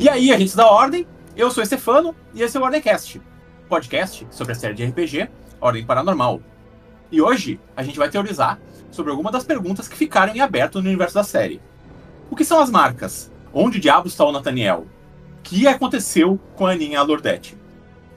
E aí, a gente dá ordem. Eu sou o Stefano e esse é o Ordemcast, podcast sobre a série de RPG Ordem Paranormal. E hoje a gente vai teorizar sobre algumas das perguntas que ficaram em aberto no universo da série. O que são as marcas? Onde diabos está o Nathaniel? O que aconteceu com a Aninha Lordete?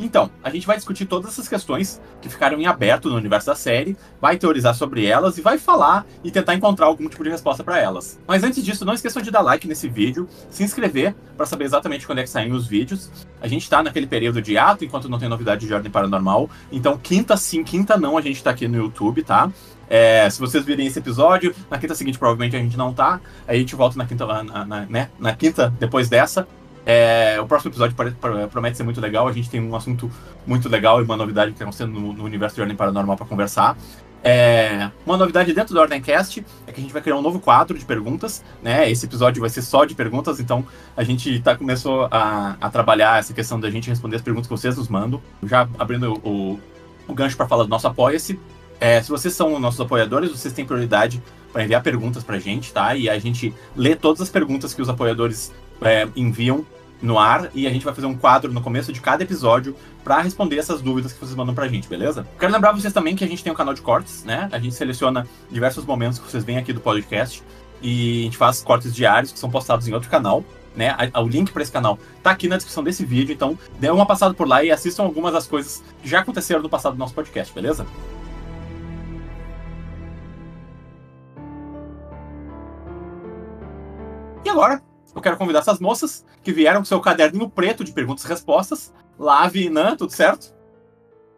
Então, a gente vai discutir todas essas questões que ficaram em aberto no universo da série, vai teorizar sobre elas e vai falar e tentar encontrar algum tipo de resposta para elas. Mas antes disso, não esqueçam de dar like nesse vídeo, se inscrever para saber exatamente quando é que saem os vídeos. A gente tá naquele período de ato enquanto não tem novidade de ordem paranormal. Então, quinta sim, quinta não, a gente tá aqui no YouTube, tá? É, se vocês virem esse episódio, na quinta seguinte provavelmente a gente não tá. Aí a gente volta na quinta, na, na, né? na quinta depois dessa. É, o próximo episódio promete ser muito legal. A gente tem um assunto muito legal e uma novidade que está acontecendo no, no, universo de Ordem Paranormal para conversar. É, uma novidade dentro do Ordemcast é que a gente vai criar um novo quadro de perguntas. Né? Esse episódio vai ser só de perguntas, então a gente tá, começou a, a trabalhar essa questão da gente responder as perguntas que vocês nos mandam. Já abrindo o, o gancho para falar do nosso Apoia-se. É, se vocês são nossos apoiadores, vocês têm prioridade para enviar perguntas para a gente, tá? E a gente lê todas as perguntas que os apoiadores é, enviam no ar e a gente vai fazer um quadro no começo de cada episódio para responder essas dúvidas que vocês mandam pra gente, beleza? Quero lembrar vocês também que a gente tem um canal de cortes, né? A gente seleciona diversos momentos que vocês vêm aqui do podcast e a gente faz cortes diários que são postados em outro canal. Né, o link para esse canal tá aqui na descrição desse vídeo, então dê uma passada por lá e assistam algumas das coisas que já aconteceram no passado do nosso podcast, beleza? E agora, eu quero convidar essas moças que vieram com seu caderninho preto de perguntas e respostas. Lave, Nan, tudo certo?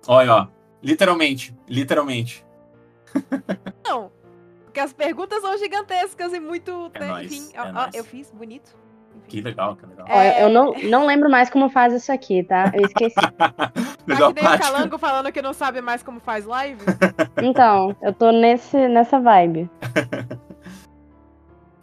Olha, ó. Literalmente. Literalmente. Não. Porque as perguntas são gigantescas e muito. É nóis, Enfim, é ó, eu fiz bonito. Que legal, que legal. É. Eu não, não lembro mais como faz isso aqui, tá? Eu esqueci. Tá Melhor que nem o. Calango falando que não sabe mais como faz live. Então, eu tô nesse, nessa vibe.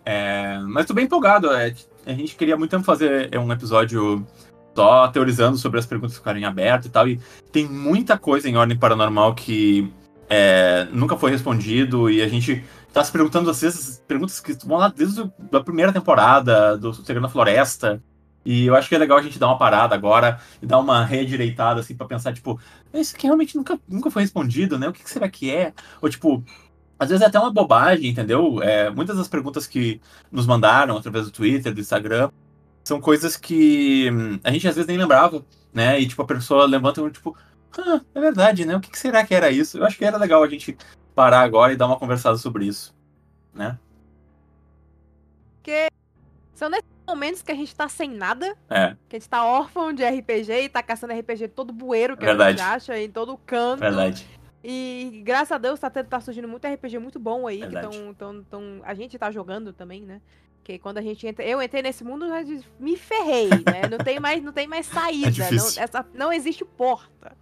É, mas tô bem empolgado. é, a gente queria muito tempo fazer um episódio só teorizando sobre as perguntas que ficaram em aberto e tal. E tem muita coisa em ordem paranormal que é, nunca foi respondido. E a gente tá se perguntando, às vezes, perguntas que vão lá desde da primeira temporada, do Segredo na Floresta. E eu acho que é legal a gente dar uma parada agora e dar uma redireitada, assim, pra pensar, tipo, isso aqui realmente nunca, nunca foi respondido, né? O que, que será que é? Ou, tipo, às vezes é até uma bobagem, entendeu? É, muitas das perguntas que nos mandaram através do Twitter, do Instagram, são coisas que hum, a gente às vezes nem lembrava, né? E, tipo, a pessoa levanta e, tipo, ah, é verdade, né? O que, será que era isso? Eu acho que era legal a gente parar agora e dar uma conversada sobre isso, né? São nesses momentos que a gente tá sem nada, É, que a gente tá órfão de RPG e tá caçando RPG todo bueiro que Verdade. a gente acha, em todo canto. verdade. E graças a Deus tá, tá surgindo muito RPG muito bom aí, Verdade. que tão, tão, tão, a gente tá jogando também, né? Porque quando a gente entra. Eu entrei nesse mundo, já me ferrei, né? Não tem mais, não tem mais saída. não, difícil. essa, não existe porta.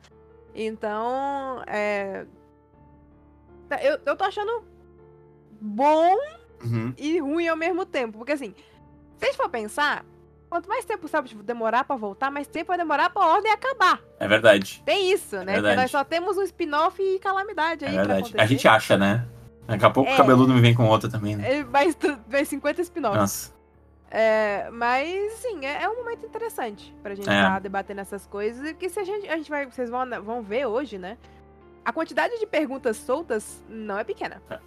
Então, é. Eu, eu tô achando bom Uhum. e ruim ao mesmo tempo. Porque assim, se a gente for pensar, quanto mais tempo sabe, tipo, demorar pra voltar, mais tempo vai demorar pra ordem acabar. É verdade. Tem isso, né? Porque verdade. nós só temos um spin-off e calamidade É aí pra verdade. A gente acha, né? Daqui a pouco É. o cabeludo me vem com outra também, né? É, Mais, mais 50 spin-offs. Nossa. É, mas, sim, é, é um momento interessante pra gente É. estar debatendo essas coisas. E que se a gente, a gente vai. Vocês vão, vão ver hoje, né? A quantidade de perguntas soltas não é pequena. É.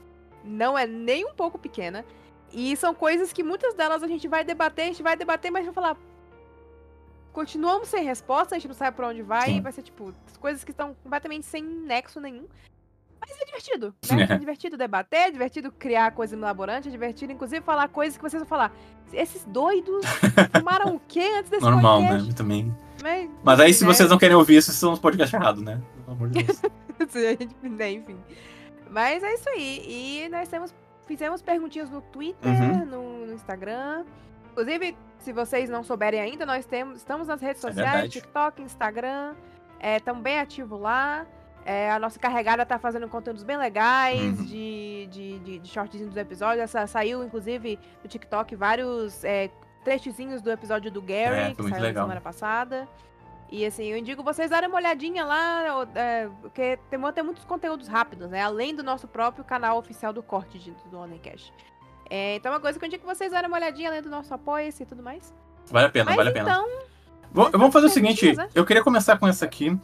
Não é nem um pouco pequena. E são coisas que muitas delas a gente vai debater, a gente vai debater, mas vai falar. Continuamos sem resposta, a gente não sabe pra onde vai, Sim. vai ser tipo, coisas que estão completamente sem nexo nenhum. Mas é divertido, né? É divertido debater, é divertido criar coisa elaborante, é divertido, inclusive, falar coisas que vocês vão falar. Esses doidos fumaram o quê antes desse Normal, podcast? né? Também. Mas, Mas aí, se né? vocês não querem ouvir isso, vocês estão nos podcasts errados, né? Pelo amor de Deus. Se a gente- né, enfim. Mas é isso aí. E nós temos, fizemos perguntinhas no Twitter, Uhum. no, no Instagram. Inclusive, se vocês não souberem ainda, nós temos, estamos nas redes É sociais, verdade. TikTok, Instagram. É, também ativo lá. É, a nossa carregada tá fazendo conteúdos bem legais Uhum. de, de, de, de shortzinhos dos episódios. Essa, saiu, inclusive, no TikTok vários é, trechozinhos do episódio do Gary, É, que saiu na legal. semana passada. E assim, eu indico vocês darem uma olhadinha lá, é, porque tem, tem muitos conteúdos rápidos, né? Além do nosso próprio canal oficial do corte de, do Onencast. É, então é uma coisa que eu indico vocês darem uma olhadinha além do nosso apoio e tudo mais. Vale a pena, Mas vale a pena. então, Vou- vamos fazer o seguinte, eu queria começar com essa aqui,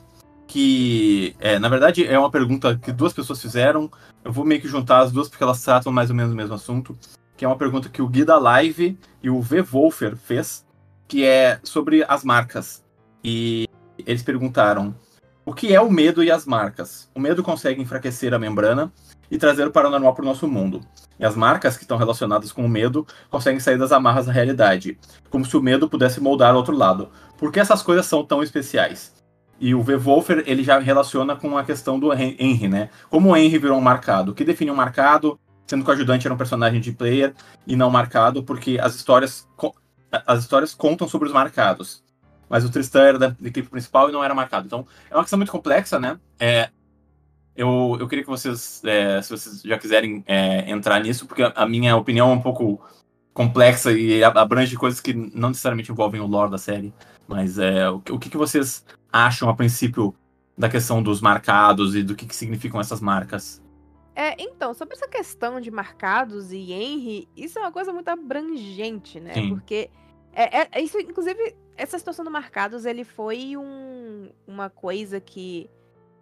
que é, na verdade é uma pergunta que duas pessoas fizeram. Eu vou meio que juntar as duas porque elas tratam mais ou menos o mesmo assunto. Que é uma pergunta que o Gui da Live e o V Wolfer fez, que é sobre as marcas. E eles perguntaram: o que é o medo e as marcas? O medo consegue enfraquecer a membrana e trazer o paranormal para o nosso mundo. E as marcas que estão relacionadas com o medo conseguem sair das amarras da realidade, como se o medo pudesse moldar o outro lado. Por que essas coisas são tão especiais? E o V. Wolfer, ele já relaciona com a questão do Hen- Henry, né? Como o Henry virou um marcado? O que define um marcado, sendo que o ajudante era um personagem de player e não marcado, porque as histórias, as histórias contam sobre os marcados. Mas o Tristan era da, da equipe principal e não era marcado. Então, é uma questão muito complexa, né? É, eu, eu queria que vocês, é, se vocês já quiserem é, entrar nisso, porque a, a minha opinião é um pouco complexa e ab- abrange coisas que não necessariamente envolvem o lore da série. Mas é, o, que- o que, que vocês acham a princípio da questão dos marcados e do que, que significam essas marcas? É, então, sobre essa questão de marcados e Henry, isso é uma coisa muito abrangente, né? Sim. Porque é- é isso, inclusive, essa situação do marcados, ele foi um- uma coisa que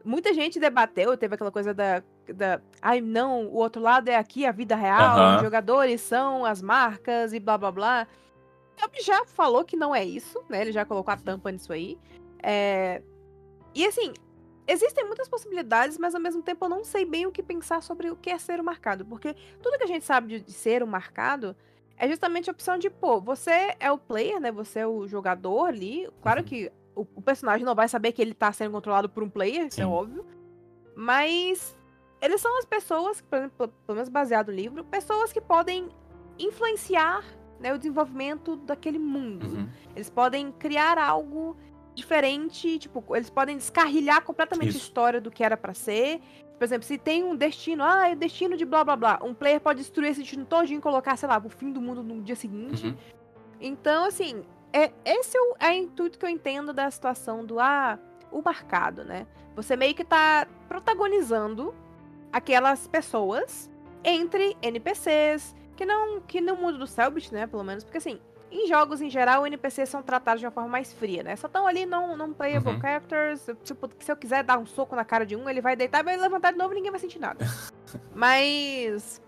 muita gente debateu, teve aquela coisa da, da ai não, o outro lado é aqui a vida real, Aham. os jogadores são as marcas e blá blá blá. Ele já falou que não é isso, né? Ele já colocou a tampa nisso aí. É, E assim, existem muitas possibilidades, mas ao mesmo tempo eu não sei bem o que pensar sobre o que é ser o marcado. Porque tudo que a gente sabe de, de ser o marcado é justamente a opção de, pô, você é o player, né? Você é o jogador ali. Claro Uhum. que o, o personagem não vai saber que ele tá sendo controlado por um player, isso é Sim. óbvio. Mas eles são as pessoas, por exemplo, pelo menos baseado no livro, pessoas que podem influenciar né, o desenvolvimento daquele mundo. Uhum. Eles podem criar algo diferente, tipo, eles podem descarrilhar completamente Isso. a história do que era pra ser. Por exemplo, se tem um destino, ah, é o destino de blá blá blá, um player pode destruir esse destino todinho e colocar, sei lá, o fim do mundo no dia seguinte. Uhum. Então, assim, é, esse é o, é o intuito que eu entendo da situação do, ah, o marcado, né? Você meio que tá protagonizando aquelas pessoas entre NPCs, que não que no mundo do Selbit, né, pelo menos, porque assim, em jogos em geral, NPCs são tratados de uma forma mais fria, né? Só estão ali não não playable Uhum. characters, tipo, se eu quiser dar um soco na cara de um, ele vai deitar, vai levantar de novo e ninguém vai sentir nada. Mas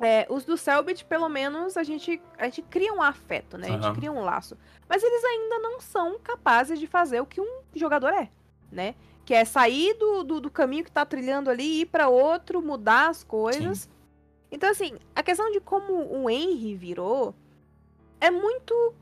é, os do Selbit, pelo menos, a gente, a gente cria um afeto, né? A gente Aham. cria um laço. Mas eles ainda não são capazes de fazer o que um jogador é, né? Que é sair do, do, do caminho que tá trilhando ali, ir pra outro, mudar as coisas. Então, assim, a questão de como o Henry virou é muito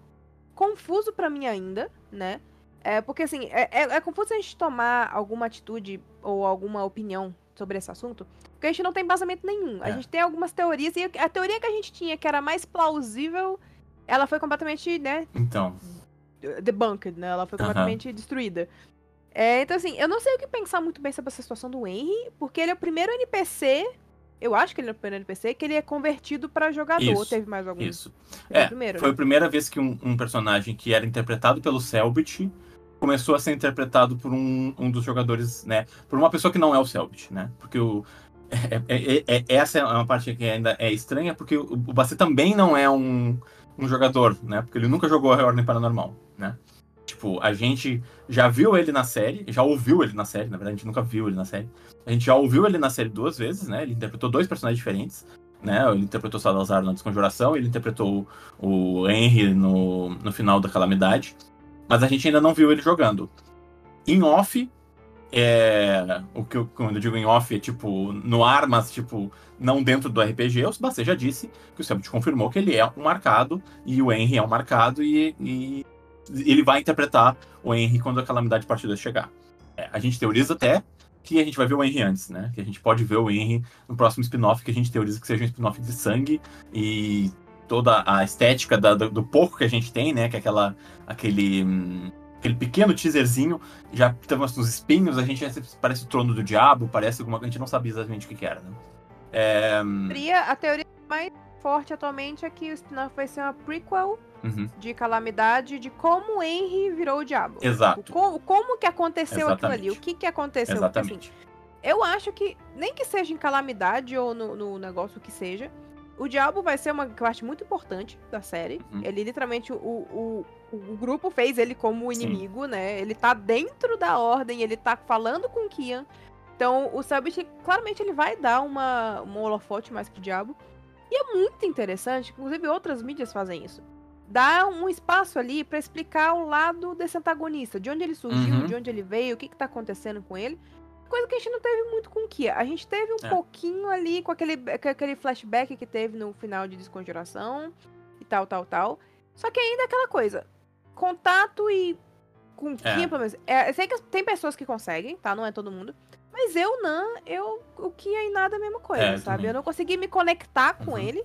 confuso pra mim ainda, né? É, porque, assim, é, é, é confuso a gente tomar alguma atitude ou alguma opinião sobre esse assunto, porque a gente não tem embasamento nenhum. A É. gente tem algumas teorias, e a teoria que a gente tinha, que era mais plausível, ela foi completamente, né, Então, debunked, né? Ela foi completamente destruída. É, então, assim, eu não sei o que pensar muito bem sobre essa situação do Henry, porque ele é o primeiro NPC, eu acho que ele é o primeiro NPC, que ele é convertido pra jogador. Isso, Teve mais algum? isso. Ele É, primeiro, Foi né? a primeira vez que um, um personagem que era interpretado pelo Selbit começou a ser interpretado por um, um dos jogadores, né? Por uma pessoa que não é o Selbit, né? Porque o. é- é- é- é- essa é uma parte que ainda é estranha, porque o, o também não é um, um jogador, né? Porque ele nunca jogou a Ordem Paranormal, né? Tipo, a gente já viu ele na série, já ouviu ele na série, na verdade, a gente nunca viu ele na série. A gente já ouviu ele na série duas vezes, né? Ele interpretou dois personagens diferentes, né? Ele interpretou Salazar na Desconjuração, ele interpretou o Henry no, no final da Calamidade. Mas a gente ainda não viu ele jogando. Em off, é, o que eu, quando eu digo em off é tipo no ar, mas tipo não dentro do RPG, o Sebastien já disse que o Selbit confirmou que ele é um marcado e o Henry é um marcado e, e ele vai interpretar o Henry quando a Calamidade Parte 2 chegar. É, a gente teoriza até que a gente vai ver o Henry antes, né? Que a gente pode ver o Henry no próximo spin-off, que a gente teoriza que seja um spin-off de sangue e toda a estética da- do, do pouco que a gente tem, né? Que é aquela, aquele, hum, aquele pequeno teaserzinho, já temos uns espinhos, a gente já parece o trono do diabo, parece alguma coisa, a gente não sabia exatamente o que, que era, né? É, hum, A teoria mais forte atualmente é que o spin-off vai ser uma prequel uhum, de calamidade de como o Henry virou o diabo. Exato. Como, como que aconteceu aquilo ali? Exatamente. O que que aconteceu? Porque, assim, exatamente. Eu acho que, nem que seja em calamidade ou no, no negócio que seja, o Diabo vai ser uma parte muito importante da série. Uhum. Ele literalmente, o, o, o grupo fez ele como Sim. inimigo, né? Ele tá dentro da ordem, ele tá falando com o Kian. Então, o Selbit, claramente, ele vai dar uma, uma holofote mais pro Diabo. E é muito interessante, inclusive outras mídias fazem isso. Dá um espaço ali pra explicar o lado desse antagonista, de onde ele surgiu, Uhum. de onde ele veio, o que, que tá acontecendo com ele. Coisa que a gente não teve muito com o Kia. A gente teve um É. pouquinho ali com aquele, com aquele flashback que teve no final de Desconjuração e tal, tal, tal. Só que ainda é aquela coisa. Contato e. Com o É. Kia, pelo menos. É, eu sei que tem pessoas que conseguem, tá? Não é todo mundo. Mas eu não, eu. O Kia e nada é a mesma coisa, É, sabe? também. Eu não consegui me conectar com Uhum. ele.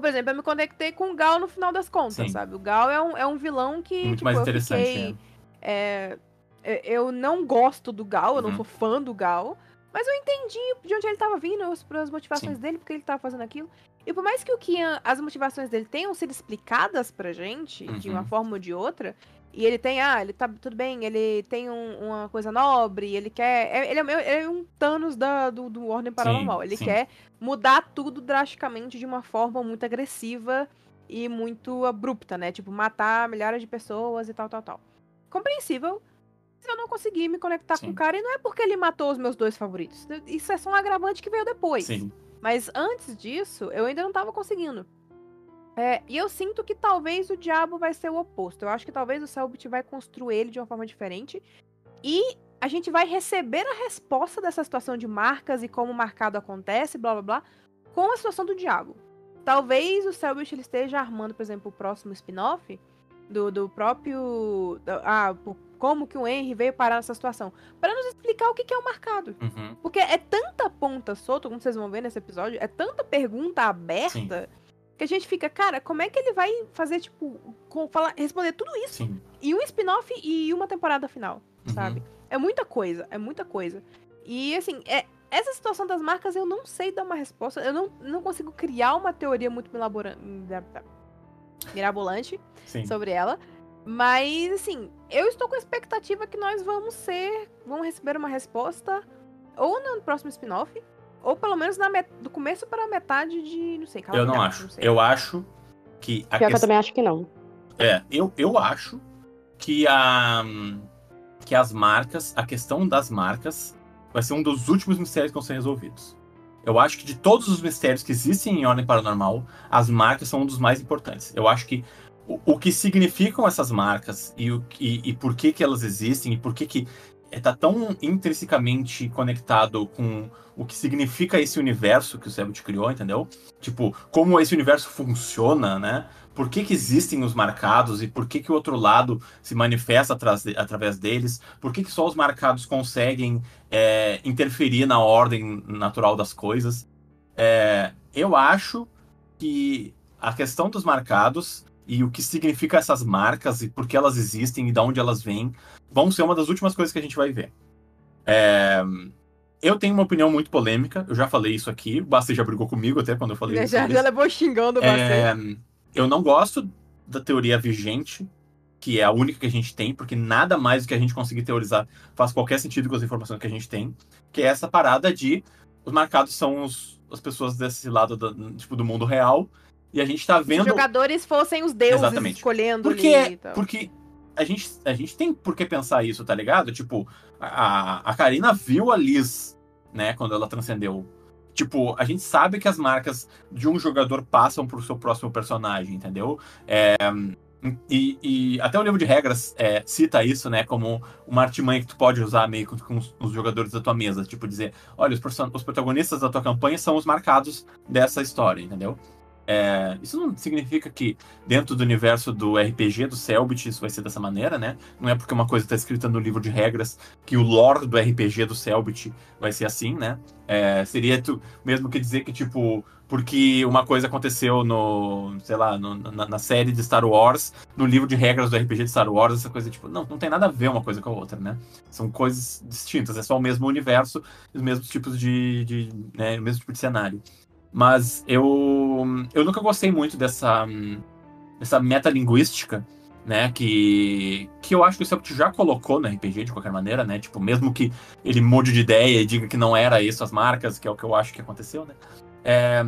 Por exemplo, eu me conectei com o Gal no final das contas, Sim. sabe? O Gal é um, é um vilão que. Muito tipo, mais eu interessante. fiquei- é. é, é, eu não gosto do Gal, eu não Uhum. sou fã do Gal, mas eu entendi de onde ele tava vindo, as, as motivações Sim. dele, porque ele tava fazendo aquilo. E por mais que o Kian, as motivações dele tenham sido explicadas pra gente, de Uhum. uma forma ou de outra, e ele tem, ah, ele tá tudo bem, ele tem um- uma coisa nobre, ele quer. é- ele, é, ele é um Thanos da, do, do Ordem Paranormal. Ele sim. quer mudar tudo drasticamente de uma forma muito agressiva e muito abrupta, né? Tipo, matar milhares de pessoas e tal, tal, tal. Compreensível. Eu não consegui me conectar com Sim. o cara e não é porque ele matou os meus dois favoritos. Isso é só um agravante que veio depois. Sim. Mas antes disso, eu ainda não tava conseguindo. É, e eu sinto que talvez o diabo vai ser o oposto. Eu acho que talvez o Selbit vai construir ele de uma forma diferente. E a gente vai receber a resposta dessa situação de marcas e como o marcado acontece, blá blá blá, com a situação do diabo. Talvez o Selbit esteja armando, por exemplo, o próximo spin-off do, do próprio. da- Ah, como que o Henry veio parar nessa situação. Para nos explicar o que que é o marcado. Uhum. Porque é tanta ponta solta, como vocês vão ver nesse episódio, é tanta pergunta aberta que a gente fica, cara, como é que ele vai fazer, tipo, com- falar, responder tudo isso Sim. em um spin-off e uma temporada final, Uhum. sabe? É muita coisa, é muita coisa. E assim, é, essa situação das marcas eu não sei dar uma resposta, eu não, não consigo criar uma teoria muito mirabolante Sim. sobre ela. Mas, assim, eu estou com a expectativa que nós vamos ser. Vamos receber uma resposta ou no próximo spin-off, ou pelo menos na met- do começo para a metade de. Não sei, Eu não acho. sei. Eu acho que a Pior que eu também acho que não. É, eu, eu acho que a que as marcas, a questão das marcas, vai ser um dos últimos mistérios que vão ser resolvidos. Eu acho que de todos os mistérios que existem em Ordem Paranormal, as marcas são um dos mais importantes. Eu acho que o, o que significam essas marcas e, o, e, e por que, que elas existem e por que, que está tão intrinsecamente conectado com o que significa esse universo que o Sebut criou, entendeu? Tipo, como esse universo funciona, né? Por que, que existem os marcados e por que, que o outro lado se manifesta através deles? Por que, que só os marcados conseguem é, interferir na ordem natural das coisas? É, eu acho que a questão dos marcados e o que significa essas marcas e por que elas existem e de onde elas vêm vão ser uma das últimas coisas que a gente vai ver. É, eu tenho uma opinião muito polêmica, eu já falei isso aqui, o Basti já brigou comigo até quando eu falei Já, isso. já, já levou xingando bastante. É, eu não gosto da teoria vigente, que é a única que a gente tem, porque nada mais do que a gente conseguir teorizar faz qualquer sentido com as informações que a gente tem, que é essa parada de os marcados são os- as pessoas desse lado do, tipo, do mundo real, e a gente tá Se os vendo... jogadores fossem os deuses Exatamente. escolhendo Porque, ali e tal. porque a, gente, a gente tem por que pensar isso, tá ligado? Tipo, a, a Karina viu a Liz, né, quando ela transcendeu. Tipo, a gente sabe que as marcas de um jogador passam pro seu próximo personagem, entendeu? É, e, e até o livro de regras é, cita isso, né, como uma artimanha que tu pode usar meio com, com os, os jogadores da tua mesa. Tipo, dizer, olha, os, os protagonistas da tua campanha são os marcados dessa história, entendeu? É, isso não significa que dentro do universo do RPG, do Selbit, isso vai ser dessa maneira, né? Não é porque uma coisa está escrita no livro de regras que o lore do RPG do Selbit vai ser assim, né? É, seria tu, mesmo que dizer que, tipo, porque uma coisa aconteceu no, sei lá, no- na, na série de Star Wars, no livro de regras do RPG de Star Wars, essa coisa, tipo, não, não tem nada a ver uma coisa com a outra, né? São coisas distintas, é só o mesmo universo, os mesmos tipos de, de né, o mesmo tipo de cenário. Mas eu, eu nunca gostei muito dessa, dessa metalinguística, né? Que, que eu acho que o Celtic já colocou no RPG de qualquer maneira, né? Tipo, mesmo que ele mude de ideia e diga que não era isso as marcas, que é o que eu acho que aconteceu, né? É,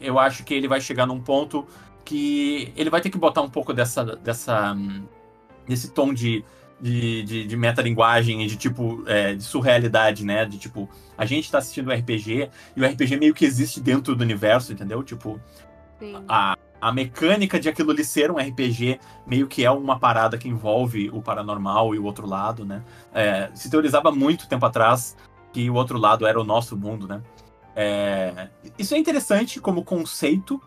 eu acho que ele vai chegar num ponto que ele vai ter que botar um pouco dessa, dessa desse tom de, de, de, de metalinguagem e de tipo é, de surrealidade, né? De tipo, a gente tá assistindo um RPG e o RPG meio que existe dentro do universo, entendeu? Tipo, Sim. a, a mecânica de aquilo ali ser um RPG meio que é uma parada que envolve o paranormal e o outro lado, né? É, se teorizava muito tempo atrás que o outro lado era o nosso mundo, né? É, isso é interessante como conceito.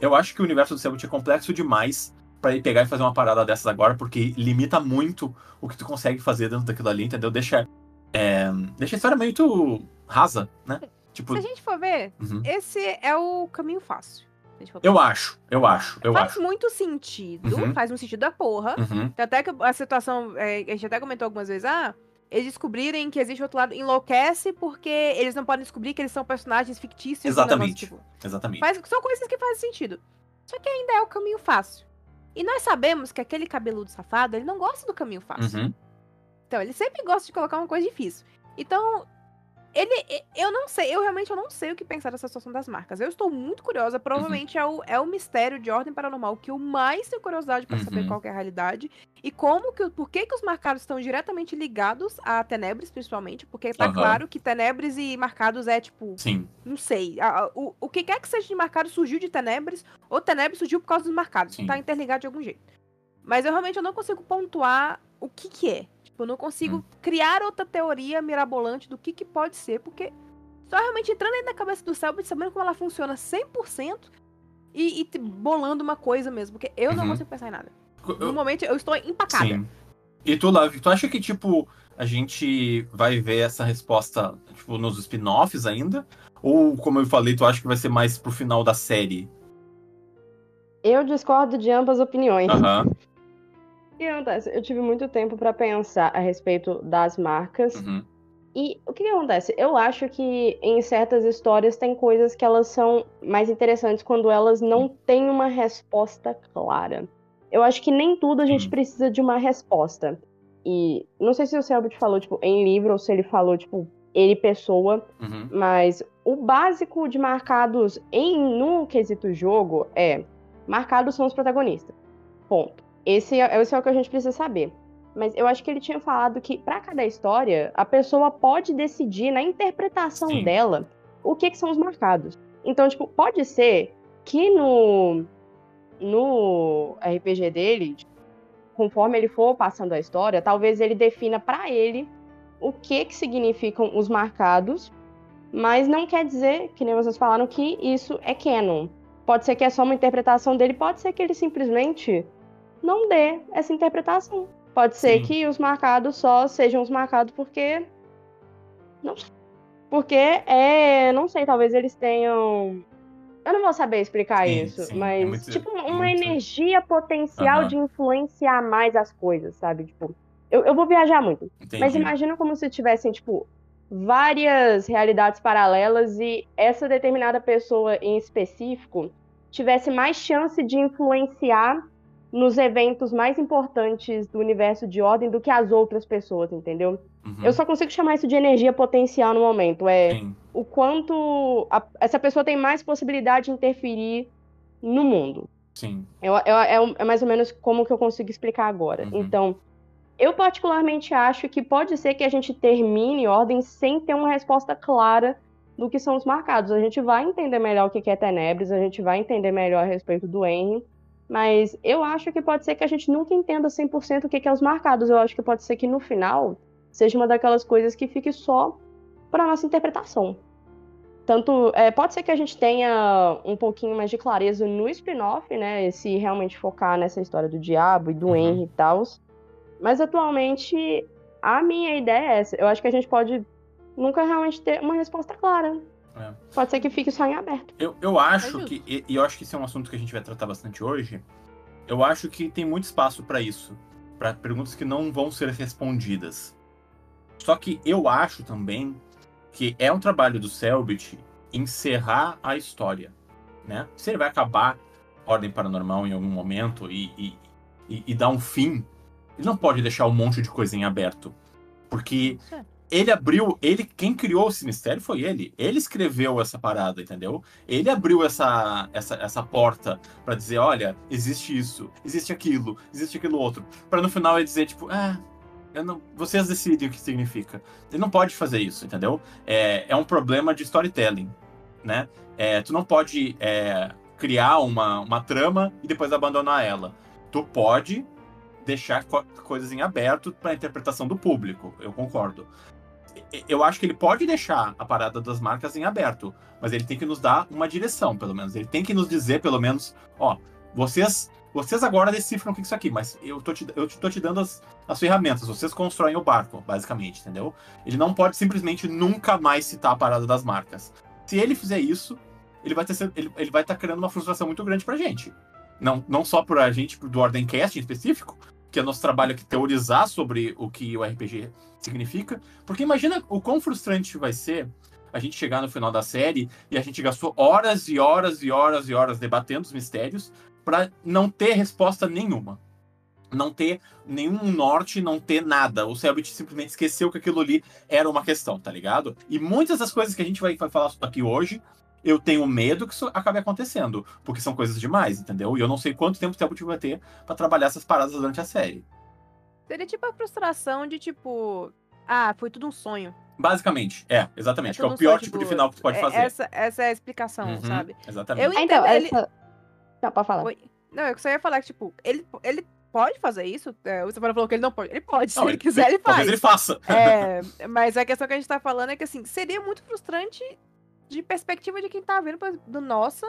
Eu acho que o universo do Cellbit é complexo demais para ele pegar e fazer uma parada dessas agora, porque limita muito o que tu consegue fazer dentro daquilo ali, entendeu? Deixa, é, deixa a história muito rasa, né? Tipo, Se a gente for ver, uhum. esse é o caminho fácil. Eu acho, eu acho, eu faz acho. muito sentido, Uhum. faz um sentido da porra. Uhum. Até que a situação, é, a gente até comentou algumas vezes, ah, eles descobrirem que existe outro lado, enlouquece porque eles não podem descobrir que eles são personagens fictícios. Exatamente. negócio, tipo, Exatamente. faz, são coisas que fazem sentido. Só que ainda é o caminho fácil. E nós sabemos que aquele cabeludo safado, ele não gosta do caminho fácil. Uhum. Então, ele sempre gosta de colocar uma coisa difícil. Então, ele. Eu não sei, eu realmente eu não sei o que pensar dessa situação das marcas. Eu estou muito curiosa. Provavelmente é, o, é o mistério de ordem paranormal que eu mais tenho curiosidade para saber Uhum. qual que é a realidade. E como que. Por que, que os marcados estão diretamente ligados a Tenebres, principalmente? Porque tá Aham. claro que Tenebres e marcados é tipo. Sim. Não sei. a- a- o, o que quer que seja de marcado surgiu de Tenebres, ou Tenebres surgiu por causa dos marcados. Sim. Tá interligado de algum jeito. Mas eu realmente eu não consigo pontuar o que que é. Tipo, eu não consigo Hum. criar outra teoria mirabolante do que que pode ser, porque só realmente entrando aí na cabeça do Selbit, sabendo como ela funciona 100% e, e bolando uma coisa mesmo, porque eu não Uhum. consigo pensar em nada. No Eu- momento eu estou empacada. Sim. E tu, Lavi, tu acha que, tipo, a gente vai ver essa resposta, tipo, nos spin-offs ainda? Ou, como eu falei, tu acha que vai ser mais pro final da série? Eu discordo de ambas opiniões. Aham. O que acontece? Eu tive muito tempo pra pensar a respeito das marcas. Uhum. E o que, que acontece? Eu acho que em certas histórias tem coisas que elas são mais interessantes quando elas não têm uma resposta clara. Eu acho que nem tudo a gente Sim. precisa de uma resposta. E não sei se o Selbit falou, tipo, em livro ou se ele falou, tipo, ele pessoa, Uhum. mas o básico de marcados em no quesito jogo é marcados são os protagonistas. Ponto. Esse é, esse é o que a gente precisa saber. Mas eu acho que ele tinha falado que pra cada história a pessoa pode decidir na interpretação Sim. dela o que, que são os marcados. Então, tipo, pode ser que no no RPG dele, conforme ele for passando a história, talvez ele defina pra ele o que que significam os marcados, mas não quer dizer, que nem vocês falaram, que isso é canon. Pode ser que é só uma interpretação dele, pode ser que ele simplesmente não dê essa interpretação. Pode ser Sim. que os marcados só sejam os marcados porque. Não sei. Porque é. Não sei, talvez eles tenham. Eu não vou saber explicar Sim, isso, sim, é mas. muito- tipo, uma muito- energia potencial Aham. de influenciar mais as coisas, sabe? Tipo. Eu, eu vou viajar muito. Entendi. Mas imagina como se tivessem, tipo, várias realidades paralelas e essa determinada pessoa em específico tivesse mais chance de influenciar nos eventos mais importantes do universo de ordem do que as outras pessoas, entendeu? Uhum. Eu só consigo chamar isso de energia potencial no momento. É Sim. o quanto a- essa pessoa tem mais possibilidade de interferir no mundo. Sim. Eu, eu- é, é mais ou menos como que eu consigo explicar agora. Uhum. Então, eu particularmente acho que pode ser que a gente termine ordem sem ter uma resposta clara do que são os marcados. A gente vai entender melhor o que que é Tenebres, a gente vai entender melhor a respeito do Henry, mas eu acho que pode ser que a gente nunca entenda 100% o que que é os marcados. Eu acho que pode ser que no final seja uma daquelas coisas que fique só para nossa interpretação. Tanto é, pode ser que a gente tenha um pouquinho mais de clareza no spin-off, né? Se realmente focar nessa história do diabo e do Uhum. Henry e tal. Mas atualmente a minha ideia é essa. Eu acho que a gente pode nunca realmente ter uma resposta clara. É. Pode ser que fique só em aberto. Eu, eu acho justo. que. E, e eu acho que isso é um assunto que a gente vai tratar bastante hoje. Eu acho que tem muito espaço para isso. para perguntas que não vão ser respondidas. Só que eu acho também que é um trabalho do Selbit encerrar a história. Né? Se ele vai acabar Ordem Paranormal em algum momento e, e, e, e dar um fim, ele não pode deixar um monte de coisa em aberto. Porque é. Ele abriu, ele quem criou esse mistério foi ele. Ele escreveu essa parada, entendeu? Ele abriu essa essa, essa porta para dizer, olha, existe isso, existe aquilo, existe aquilo outro, para no final ele dizer tipo, ah, não, vocês decidem o que significa. Ele não pode fazer isso, entendeu? É, é um problema de storytelling, né? É, tu não pode é, criar uma, uma trama e depois abandonar ela. Tu pode deixar co coisas em aberto para interpretação do público, eu concordo eu acho que ele pode deixar a parada das marcas em aberto, mas ele tem que nos dar uma direção, pelo menos. Ele tem que nos dizer, pelo menos, ó, vocês vocês agora decifram o que é isso aqui, mas eu tô te, eu tô te dando as, as ferramentas, vocês constroem o barco, basicamente, entendeu? Ele não pode simplesmente nunca mais citar a parada das marcas. Se ele fizer isso, ele vai ter ele, ele vai estar tá criando uma frustração muito grande pra gente. Não, não só pra gente do Ordencast em específico, que é nosso trabalho aqui teorizar sobre o que o RPG significa. Porque imagina o quão frustrante vai ser a gente chegar no final da série e a gente gastou horas e horas e horas e horas debatendo os mistérios para não ter resposta nenhuma. Não ter nenhum norte, não ter nada. O Selbit simplesmente esqueceu que aquilo ali era uma questão, tá ligado? E muitas das coisas que a gente vai, vai falar aqui hoje eu tenho medo que isso acabe acontecendo, porque são coisas demais, entendeu? E eu não sei quanto tempo o Tempo vai ter para trabalhar essas paradas durante a série. Seria tipo a frustração de tipo, ah, foi tudo um sonho. Basicamente, é, exatamente. É que é o pior sonho, tipo, tipo, de final que você pode é, fazer. Essa, essa é a explicação, uhum, sabe? Exatamente. Eu então, entendo, então, ele... essa... Não, pode falar. Não, eu só ia falar que, tipo, ele, ele pode fazer isso. É, você falou que ele não pode. Ele pode, se não, ele, quiser, ele faz. Talvez ele faça. É, mas a questão que a gente tá falando é que, assim, seria muito frustrante de perspectiva de quem tá vendo do nossa.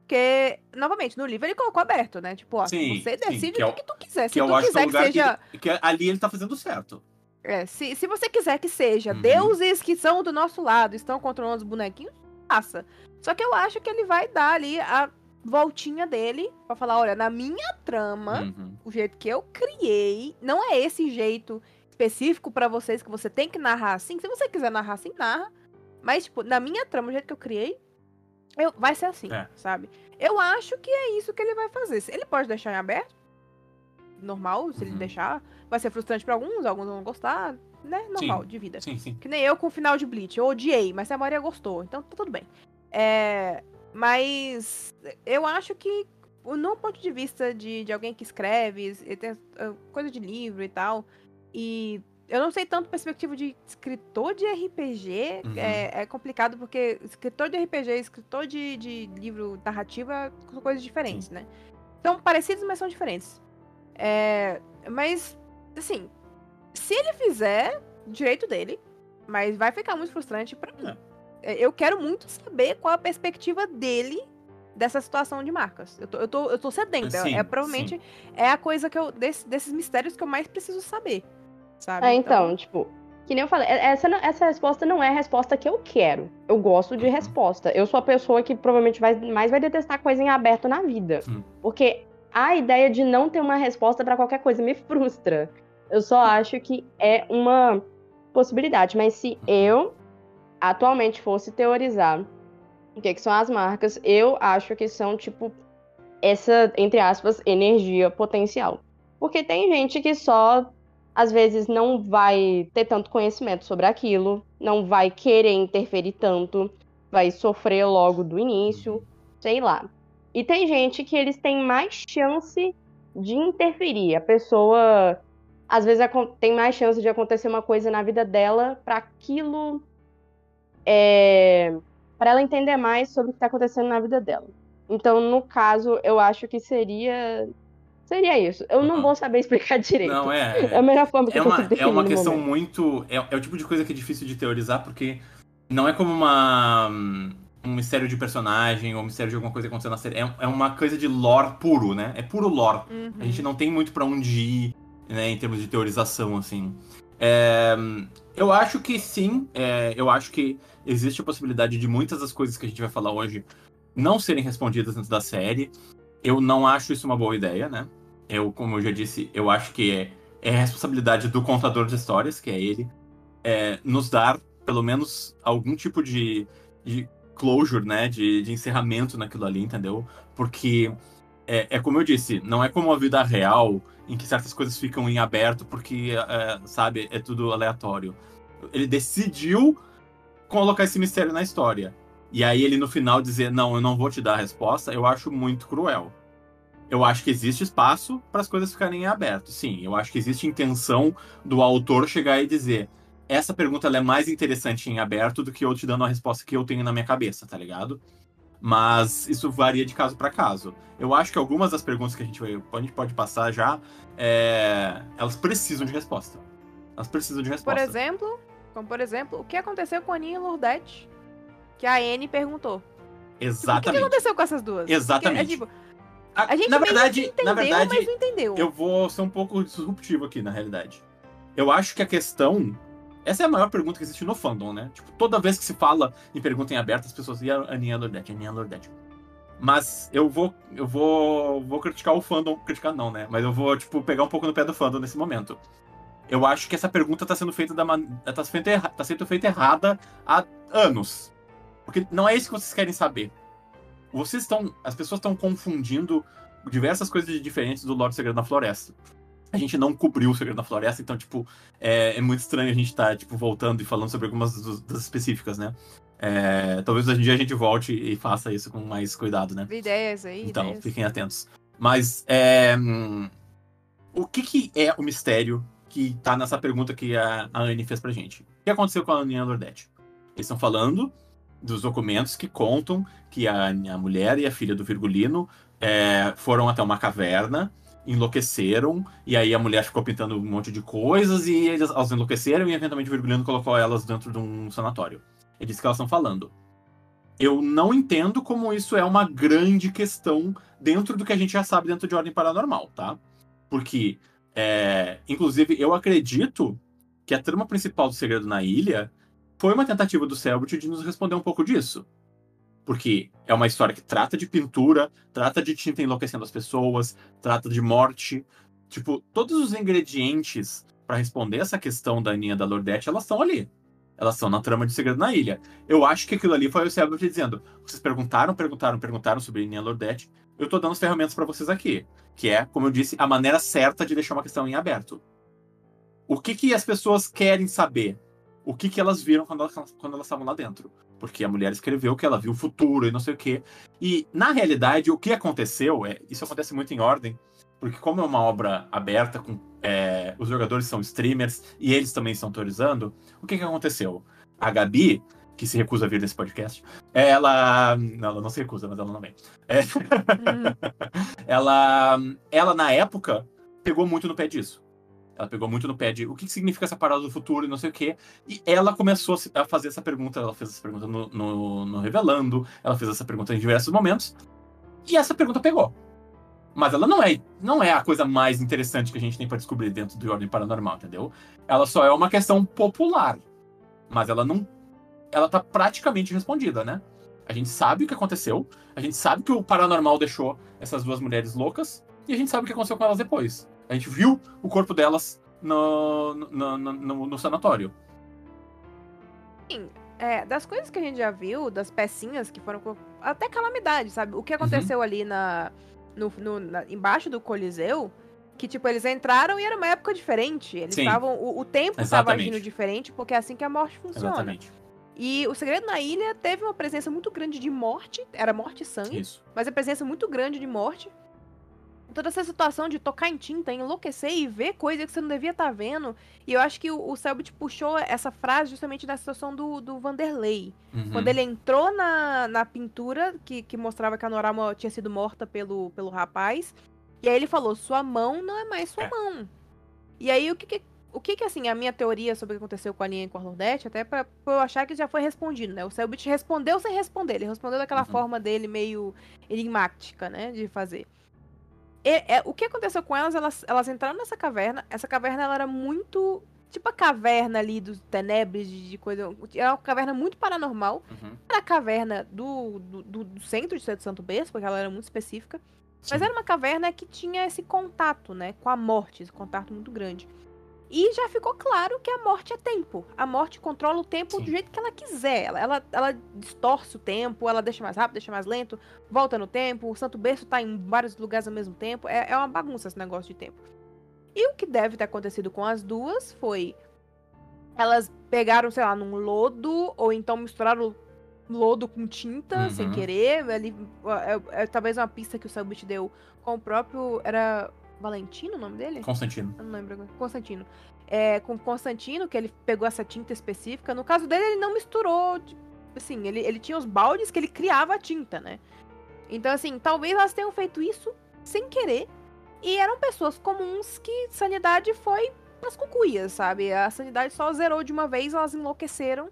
Porque, novamente, no livro ele colocou aberto, né? Tipo, ó, sim, você decide sim, o que, é, tu quiser. Se que tu quiser que, que seja. Que, que, ali ele tá fazendo certo. É, se, se você quiser que seja uhum. deuses que são do nosso lado, estão controlando os bonequinhos, faça. Só que eu acho que ele vai dar ali a voltinha dele para falar, olha, na minha trama, uhum. o jeito que eu criei, não é esse jeito específico para vocês que você tem que narrar assim. Se você quiser narrar assim, narra. Mas, tipo, na minha trama, o jeito que eu criei, eu, vai ser assim, é. sabe? Eu acho que é isso que ele vai fazer. Ele pode deixar em aberto, normal, se uhum. ele deixar. Vai ser frustrante para alguns, alguns vão gostar, né? Normal, sim. de vida. Sim, sim. Que nem eu com o final de Bleach. Eu odiei, mas a Maria gostou, então tá tudo bem. É, mas eu acho que, no ponto de vista de, de alguém que escreve, uh, coisa de livro e tal, e eu não sei tanto perspectiva de escritor de RPG. Uhum. É, é, complicado porque escritor de RPG e escritor de, de livro narrativa são coisas diferentes, Sim. né? São parecidos, mas são diferentes. É, mas, assim, se ele fizer, direito dele, mas vai ficar muito frustrante para mim. É. Eu quero muito saber qual a perspectiva dele dessa situação de marcas. Eu tô, eu tô, eu tô sedenta. Sim, é, provavelmente sim. é a coisa que eu. Desse, desses mistérios que eu mais preciso saber sabe? É, então, então, tipo, que nem eu falei, essa, essa resposta não é a resposta que eu quero. Eu gosto de uhum. resposta. Eu sou a pessoa que provavelmente vai, mais vai detestar coisa em aberto na vida. Porque a ideia de não ter uma resposta para qualquer coisa me frustra. Eu só acho que é uma possibilidade. Mas se uhum. eu atualmente fosse teorizar o que, que são as marcas, eu acho que são, tipo, essa, entre aspas, energia potencial. Porque tem gente que só às vezes não vai ter tanto conhecimento sobre aquilo, não vai querer interferir tanto, vai sofrer logo do início, sei lá. E tem gente que eles têm mais chance de interferir. A pessoa às vezes tem mais chance de acontecer uma coisa na vida dela para aquilo é, para ela entender mais sobre o que está acontecendo na vida dela. Então, no caso, eu acho que seria Seria isso. Eu não vou saber explicar direito. Não, é. É a melhor forma que é eu uma, É uma questão muito. É, é, o tipo de coisa que é difícil de teorizar, porque não é como uma. Um mistério de personagem ou um mistério de alguma coisa acontecendo na série. É, é uma coisa de lore puro, né? É puro lore. Uhum. A gente não tem muito para onde ir, né, em termos de teorização, assim. É, eu acho que sim. É, eu acho que existe a possibilidade de muitas das coisas que a gente vai falar hoje não serem respondidas dentro da série. Eu não acho isso uma boa ideia, né? Eu, como eu já disse, eu acho que é, é responsabilidade do contador de histórias, que é ele, é, nos dar pelo menos algum tipo de, de closure, né? De, de encerramento naquilo ali, entendeu? Porque é, é, como eu disse, não é como a vida real em que certas coisas ficam em aberto porque, é, sabe, é tudo aleatório. Ele decidiu colocar esse mistério na história. E aí ele no final dizer, não, eu não vou te dar a resposta, eu acho muito cruel. Eu acho que existe espaço para as coisas ficarem em aberto. Sim, eu acho que existe intenção do autor chegar e dizer: essa pergunta é mais interessante em aberto do que eu te dando a resposta que eu tenho na minha cabeça, tá ligado? Mas isso varia de caso para caso. Eu acho que algumas das perguntas que a gente, vai, a gente pode passar já, é, elas precisam de resposta. Elas precisam de resposta. Por exemplo, como por exemplo, o que aconteceu com a Aninha e Lourdete? Que a Anne perguntou. Exatamente. O que, que aconteceu com essas duas? Exatamente. Porque, é, tipo, a, gente na verdade, entendeu, na verdade, mas não entendeu. eu vou ser um pouco disruptivo aqui, na realidade. Eu acho que a questão. Essa é a maior pergunta que existe no fandom, né? Tipo, toda vez que se fala em pergunta em aberto, as pessoas. E a Aninha Lordete, Aninha. Mas eu vou. Eu vou. Vou criticar o fandom. Criticar não, né? Mas eu vou, tipo, pegar um pouco no pé do fandom nesse momento. Eu acho que essa pergunta tá sendo feita da man... tá, sendo erra... tá sendo feita errada há anos. Porque não é isso que vocês querem saber. Vocês estão. As pessoas estão confundindo diversas coisas diferentes do Lorde Segredo na Floresta a gente não cobriu o Segredo da Floresta, então, tipo, é, é muito estranho a gente estar, tá, tipo, voltando e falando sobre algumas das, das específicas, né? É, talvez hoje em dia a gente volte e faça isso com mais cuidado, né? Ideias aí. Então, ideias. fiquem atentos. Mas, é, hum, o que, que é o mistério que tá nessa pergunta que a, a Anne fez pra gente? O que aconteceu com a Aninha Lordete? Eles estão falando dos documentos que contam que a, a mulher e a filha do Virgulino é, foram até uma caverna enlouqueceram, e aí a mulher ficou pintando um monte de coisas, e eles, elas enlouqueceram, e eventualmente o Virgulino colocou elas dentro de um sanatório. É disso que elas estão falando. Eu não entendo como isso é uma grande questão dentro do que a gente já sabe dentro de Ordem Paranormal, tá? Porque, é, inclusive, eu acredito que a trama principal do Segredo na Ilha foi uma tentativa do Selbit de nos responder um pouco disso. Porque é uma história que trata de pintura, trata de tinta enlouquecendo as pessoas, trata de morte. Tipo, todos os ingredientes para responder essa questão da Aninha da Lordete, elas estão ali. Elas estão na trama de Segredo na Ilha. Eu acho que aquilo ali foi o Selbit dizendo: vocês perguntaram, perguntaram, perguntaram sobre a Aninha Lordete. Eu tô dando as ferramentas para vocês aqui. Que é, como eu disse, a maneira certa de deixar uma questão em aberto. O que, que as pessoas querem saber? O que, que elas viram quando elas, quando elas estavam lá dentro? porque a mulher escreveu que ela viu o futuro e não sei o quê. E, na realidade, o que aconteceu, é, isso acontece muito em ordem, porque como é uma obra aberta, com é, os jogadores são streamers e eles também estão autorizando, o que, que aconteceu? A Gabi, que se recusa a vir nesse podcast, ela. Não, ela não se recusa, mas ela não vem. É, ela, ela, na época, pegou muito no pé disso. Ela pegou muito no pé de o que significa essa parada do futuro e não sei o quê. E ela começou a fazer essa pergunta. Ela fez essa pergunta no, no, no Revelando, ela fez essa pergunta em diversos momentos. E essa pergunta pegou. Mas ela não é, não é a coisa mais interessante que a gente tem para descobrir dentro do Ordem Paranormal, entendeu? Ela só é uma questão popular. Mas ela não. Ela tá praticamente respondida, né? A gente sabe o que aconteceu, a gente sabe que o paranormal deixou essas duas mulheres loucas, e a gente sabe o que aconteceu com elas depois. A gente viu o corpo delas no, no, no, no, sanatório. Sim, é, das coisas que a gente já viu, das pecinhas que foram. Até calamidade, sabe? O que aconteceu uhum. ali na, no, no na, embaixo do Coliseu. Que, tipo, eles entraram e era uma época diferente. Eles estavam. O, o, tempo estava agindo diferente, porque é assim que a morte funciona. Exatamente. E o Segredo na Ilha teve uma presença muito grande de morte. Era morte e sangue. Isso. Mas a presença muito grande de morte toda essa situação de tocar em tinta, enlouquecer e ver coisa que você não devia estar tá vendo. E eu acho que o, o Selbit puxou essa frase justamente da situação do, do Vanderlei. Uhum. Quando ele entrou na, na pintura que, que mostrava que a Norama tinha sido morta pelo, pelo rapaz. E aí ele falou: sua mão não é mais sua é. mão. E aí o que, que o que que, assim, a minha teoria sobre o que aconteceu com a linha e com a Lordete, até pra, pra, eu achar que já foi respondido, né? O Selbit respondeu sem responder. Ele respondeu daquela uhum. forma dele meio enigmática, né? De fazer. E, é, o que aconteceu com elas, elas? Elas entraram nessa caverna. Essa caverna ela era muito. Tipo a caverna ali dos Tenebres, de, de coisa. Era uma caverna muito paranormal. Uhum. Era a caverna do, do, do, centro de Santo Berço, porque ela era muito específica. Sim. Mas era uma caverna que tinha esse contato, né? Com a morte, esse contato muito grande. E já ficou claro que a morte é tempo. A morte controla o tempo Sim. do jeito que ela quiser. Ela, ela, ela, distorce o tempo, ela deixa mais rápido, deixa mais lento, volta no tempo. O Santo Berço tá em vários lugares ao mesmo tempo. É, é uma bagunça esse negócio de tempo. E o que deve ter acontecido com as duas foi. elas pegaram, sei lá, num lodo, ou então misturaram lodo com tinta, Uhum. sem querer. Ali, é, é, talvez uma pista que o Selbit deu com o próprio. Era Valentino o nome dele? Constantino. Eu não lembro agora. Constantino. É, com Constantino, que ele pegou essa tinta específica. No caso dele, ele não misturou. Assim, ele, ele tinha os baldes que ele criava a tinta, né? Então, assim, talvez elas tenham feito isso sem querer. E eram pessoas comuns que sanidade foi pras cucuias, sabe? A sanidade só zerou de uma vez, elas enlouqueceram.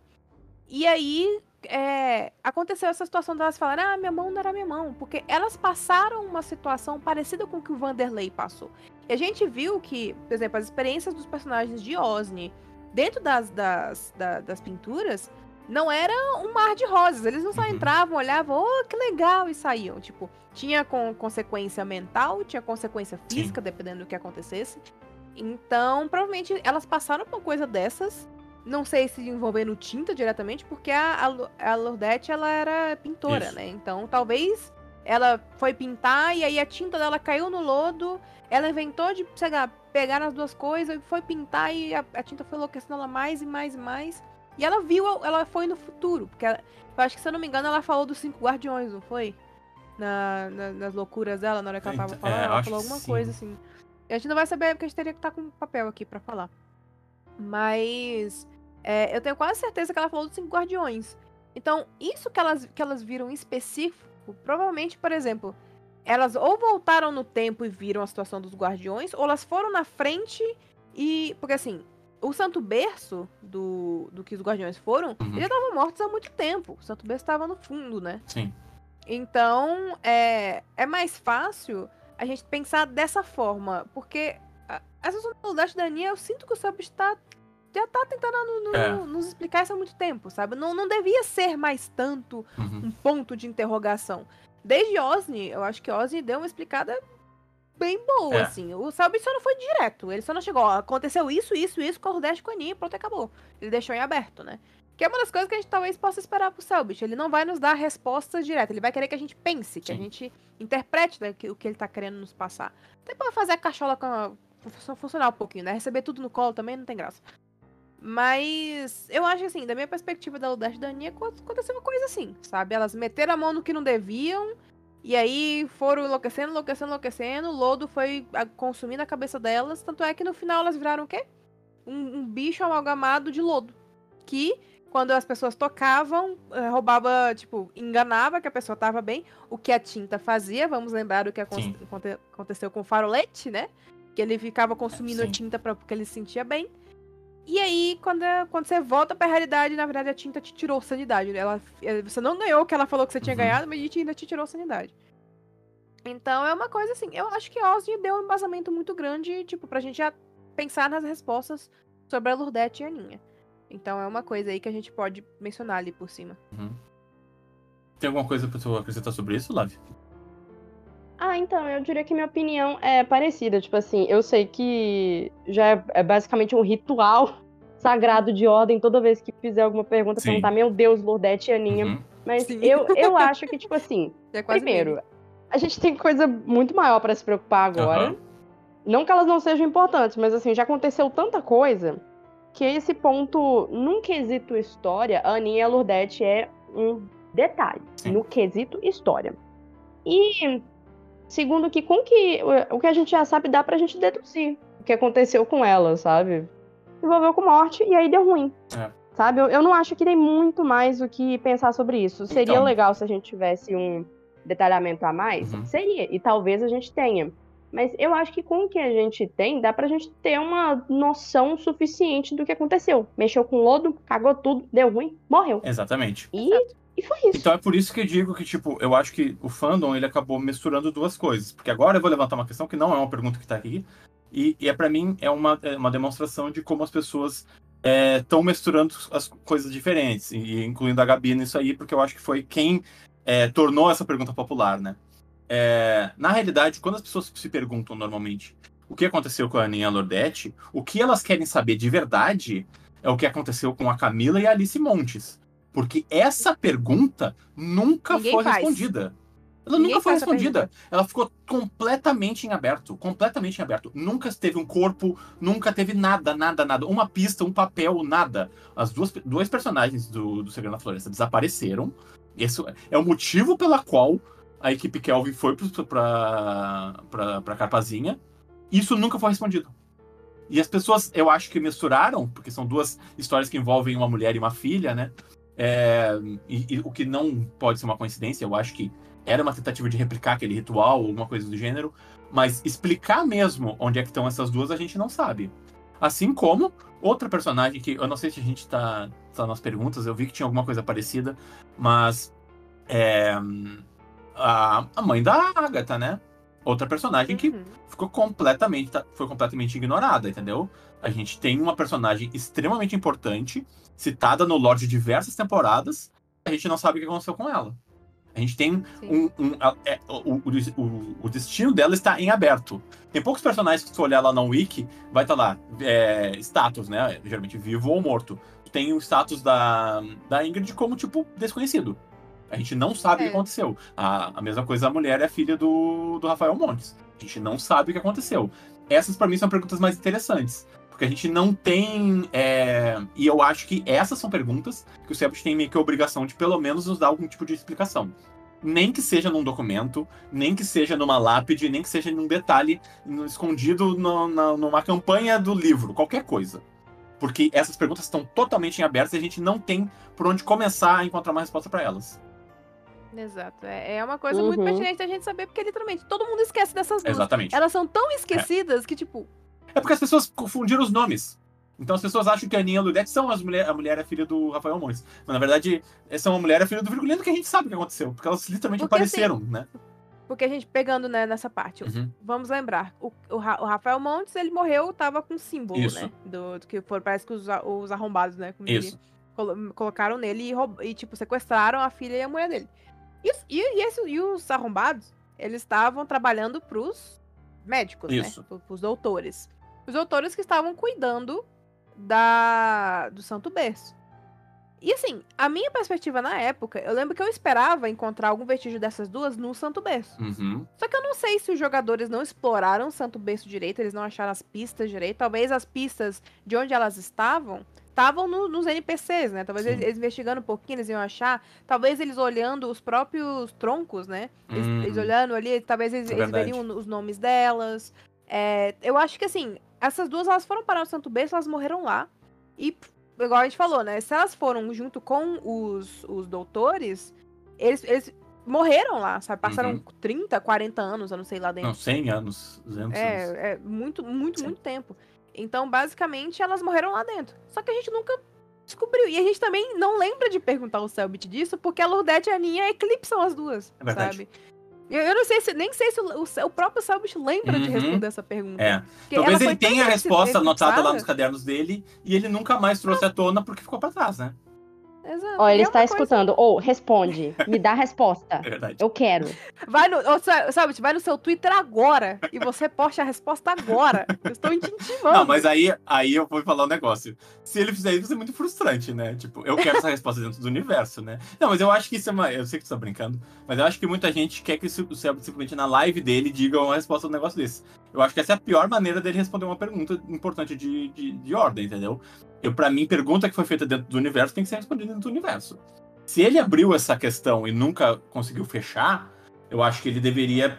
E aí, é, aconteceu essa situação delas falarem, ah, minha mão não era minha mão. Porque elas passaram uma situação parecida com o que o Vanderlei passou. E a gente viu que, por exemplo, as experiências dos personagens de Osni dentro das, das, da- das pinturas não era um mar de rosas. Eles não só Uhum. entravam, olhavam, oh, que legal, e saíam. Tipo, tinha com, consequência mental, tinha consequência física, dependendo do que acontecesse. Então, provavelmente elas passaram por uma coisa dessas. Não sei se envolvendo tinta diretamente, porque a, a, Lourdette, ela era pintora, Isso. né? Então, talvez ela foi pintar e aí a tinta dela caiu no lodo. Ela inventou de, sei lá, pegar as duas coisas e foi pintar e a, a tinta foi enlouquecendo ela mais e mais e mais. E ela viu, ela foi no futuro. Porque ela- eu acho que, se eu não me engano, ela falou dos cinco guardiões, não foi? Na, na- nas loucuras dela, na hora que ela tava É, falando, ela acho falou alguma sim. coisa assim. A gente não vai saber, porque a gente teria que estar com papel aqui pra falar. Mas é, eu tenho quase certeza que ela falou dos cinco guardiões. Então, isso que elas, que elas viram em específico, provavelmente, por exemplo, elas ou voltaram no tempo e viram a situação dos guardiões, ou elas foram na frente e. Porque assim, o Santo Berço do, do que os guardiões foram, Uhum. eles já estavam mortos há muito tempo. O Santo Berço estava no fundo, né? Sim. Então, é, é mais fácil a gente pensar dessa forma, porque essa sonoridade da Aninha, eu sinto que o Sub está já tá tentando no- no- É. nos explicar isso há muito tempo, sabe? Não, não devia ser mais tanto Uhum. um ponto de interrogação. Desde Osni, eu acho que Osni deu uma explicada bem boa, É. assim. O Selbit só não foi direto. Ele só não chegou, ó, aconteceu isso, isso, isso com o Nordeste com a Aninha e pronto, acabou. Ele deixou em aberto, né? Que é uma das coisas que a gente talvez possa esperar pro Selbit. Ele não vai nos dar respostas diretas. Ele vai querer que a gente pense, que a Sim. gente interprete né, o que ele tá querendo nos passar. Até pra fazer a cachola com a- fun- funcionar um pouquinho, né? Receber tudo no colo também não tem graça. Mas eu acho assim, da minha perspectiva da Ludeste e da Aninha, acon- aconteceu uma coisa assim, sabe? Elas meteram a mão no que não deviam, e aí foram enlouquecendo, enlouquecendo, enlouquecendo, o lodo foi consumindo a cabeça delas, tanto é que no final elas viraram o quê? Um, um bicho amalgamado de lodo. Que, quando as pessoas tocavam, eh, roubava, tipo, enganava que a pessoa tava bem, o que a tinta fazia, vamos lembrar do que aconte- aconteceu com o farolete, né? Que ele ficava consumindo a sim. tinta pra, porque ele se sentia bem. E aí, quando, é- quando você volta pra realidade, na verdade, a tinta te tirou sanidade. Ela, eh, você não ganhou o que ela falou que você tinha Uhum. ganhado, mas a tinta te tirou sanidade. Então é uma coisa assim, eu acho que Ozzy deu um embasamento muito grande, tipo, pra gente já pensar nas respostas sobre a Lourdette e a Aninha. Então é uma coisa aí que a gente pode mencionar ali por cima. Uhum. Tem alguma coisa pra tu acrescentar sobre isso, Lavi? Ah, então, eu diria que minha opinião é parecida. Tipo assim, eu sei que já é, é basicamente um ritual sagrado de ordem toda vez que fizer alguma pergunta, Sim. perguntar, meu Deus, Lourdette e Aninha. Uhum. Mas Sim. eu, eu acho que, tipo assim, É quase primeiro, meme. a gente tem coisa muito maior pra se preocupar agora. Aham. Não que elas não sejam importantes, mas assim, já aconteceu tanta coisa que esse ponto, num quesito história, a Aninha e a Lourdette é um detalhe. Sim. No quesito história. E segundo que com que o que a gente já sabe dá pra gente deduzir o que aconteceu com elas, sabe? Envolveu com morte e aí deu ruim. É. Sabe? Eu, eu não acho que tem muito mais o que pensar sobre isso. Seria Então. legal se a gente tivesse um detalhamento a mais? Uhum. Seria, e talvez a gente tenha. Mas eu acho que com o que a gente tem, dá pra gente ter uma noção suficiente do que aconteceu. Mexeu com lodo, cagou tudo, deu ruim, morreu. Exatamente. E, e foi isso. Então é por isso que eu digo que, tipo, eu acho que o fandom ele acabou misturando duas coisas. Porque agora eu vou levantar uma questão que não é uma pergunta que tá aqui. E, e é para mim é uma, é uma demonstração de como as pessoas estão misturando as coisas diferentes. E incluindo a Gabi nisso aí, porque eu acho que foi quem é, tornou essa pergunta popular, né? É, na realidade, quando as pessoas se perguntam normalmente o que aconteceu com a Aninha Lordete, o que elas querem saber de verdade é o que aconteceu com a Camila e a Alice Montes. Porque essa pergunta nunca Ninguém foi faz. respondida. Ela Ninguém nunca foi respondida. Ela ficou completamente em aberto. Completamente em aberto. Nunca teve um corpo, nunca teve nada, nada, nada. Uma pista, um papel, nada. As duas, dois personagens do, do Segredo na Floresta desapareceram. Esse é o motivo pela qual a equipe Kelvin foi pra, pra Carpazinha. Isso nunca foi respondido. E as pessoas, eu acho que misturaram, porque são duas histórias que envolvem uma mulher e uma filha, né? É, e, e o que não pode ser uma coincidência, eu acho que era uma tentativa de replicar aquele ritual, alguma coisa do gênero, mas explicar mesmo onde é que estão essas duas a gente não sabe. Assim como outra personagem que eu não sei se a gente tá, tá nas perguntas, eu vi que tinha alguma coisa parecida, mas é, a, a mãe da Agatha, né? Outra personagem que Uhum. ficou completamente tá- foi completamente ignorada, entendeu? A gente tem uma personagem extremamente importante, citada no lore de diversas temporadas, a gente não sabe o que aconteceu com ela. A gente tem um. um- é, o, o, o- destino dela está em aberto. Tem poucos personagens que, se olhar lá na Wiki, vai estar lá. É, status, né? Geralmente vivo ou morto. Tem o status da, da Ingrid como, tipo, desconhecido. A gente não sabe o É. que aconteceu. A, a mesma coisa, a mulher é a filha do, do Rafael Montes. A gente não sabe o que aconteceu. Essas, pra mim, são perguntas mais interessantes. Porque a gente não tem. é, E eu acho que essas são perguntas que o Sebut tem meio que a obrigação de, pelo menos, nos dar algum tipo de explicação. Nem que seja num documento, nem que seja numa lápide, nem que seja num detalhe escondido no- na- numa campanha do livro, qualquer coisa. Porque essas perguntas estão totalmente em aberto e a gente não tem por onde começar a encontrar uma resposta para elas. Exato. É, é uma coisa muito Uhum. pertinente da gente saber, porque literalmente todo mundo esquece dessas duas. Exatamente. Elas são tão esquecidas que, tipo, É porque as pessoas confundiram os nomes. Então as pessoas acham que a Aninha e a Ludete são as mulher, a mulher é filha do Rafael Montes. Mas na verdade, essa é uma mulher é filha do Virgulino que a gente sabe o que aconteceu. Porque elas literalmente Porque, assim, apareceram, né? porque a gente pegando né, nessa parte, Uhum. vamos lembrar, o, o Ra- o Rafael Montes, ele morreu, tava com símbolo, Isso. né? Do, do que for, parece que os, a- os arrombados, né? diria, Isso. colo- colocaram nele e, roub- e, tipo, sequestraram a filha e a mulher dele. E, os- e, e esse- e os arrombados, eles estavam trabalhando pros médicos, Isso. né? pro- Pros doutores. Os doutores que estavam cuidando da do Santo Berço. E assim, a minha perspectiva na época, eu lembro que eu esperava encontrar algum vestígio dessas duas no Santo Berço. Uhum. Só que eu não sei se os jogadores não exploraram o Santo Berço direito, eles não acharam as pistas direito. Talvez as pistas de onde elas estavam estavam no- nos NPCs, né? Talvez eles, eles investigando um pouquinho, eles iam achar. Talvez eles olhando os próprios troncos, né? Eles, Hum. eles olhando ali, talvez eles, É eles veriam os nomes delas. É, eu acho que assim, essas duas elas foram parar no Santo Berço, elas morreram lá. E, igual a gente falou, né? Se elas foram junto com os, os doutores, eles, eles morreram lá, sabe? Passaram Uhum. 30, 40 anos, eu não sei lá dentro. Não, 100 anos, 200 anos. É, é muito, muito, Sim. muito tempo. Então, basicamente, elas morreram lá dentro. Só que a gente nunca descobriu. E a gente também não lembra de perguntar ao Selbit disso, porque a Lourdete e a Aninha eclipsam as duas, É verdade. sabe? Eu, eu não sei se, nem sei se o, o, o próprio Selbit lembra de Uhum. responder essa pergunta. É. Talvez ele tenha a resposta anotada lá nos cadernos dele e ele nunca mais trouxe à tona porque ficou pra trás, né? Exato. Ó, E ele é está coisa- escutando. Ou, responde. Me dá a resposta. É verdade. Eu quero. Vai no, ô, Sa- Selbit, vai no seu Twitter agora e você poste a resposta agora. Eu estou te intimando. Não, mas aí, aí eu vou falar um negócio. Se ele fizer isso, vai ser muito frustrante, né? Tipo, eu quero essa resposta dentro do universo, né? Não, mas eu acho que isso é uma. Eu sei que você tá brincando, mas eu acho que muita gente quer que o Céu simplesmente na live dele diga uma resposta do negócio desse. Eu acho que essa é a pior maneira dele responder uma pergunta importante de, de, de ordem, entendeu? Eu, pra mim, pergunta que foi feita dentro do universo tem que ser respondida dentro do universo. Se ele abriu essa questão e nunca conseguiu fechar, eu acho que ele deveria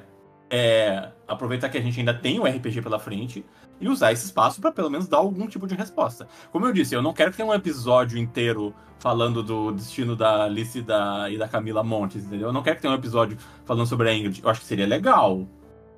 é, aproveitar que a gente ainda tem o RPG pela frente e usar esse espaço para pelo menos dar algum tipo de resposta. Como eu disse, eu não quero que tenha um episódio inteiro falando do destino da Alice e da, e da Camila Montes, entendeu? Eu não quero que tenha um episódio falando sobre a Ingrid. Eu acho que seria legal.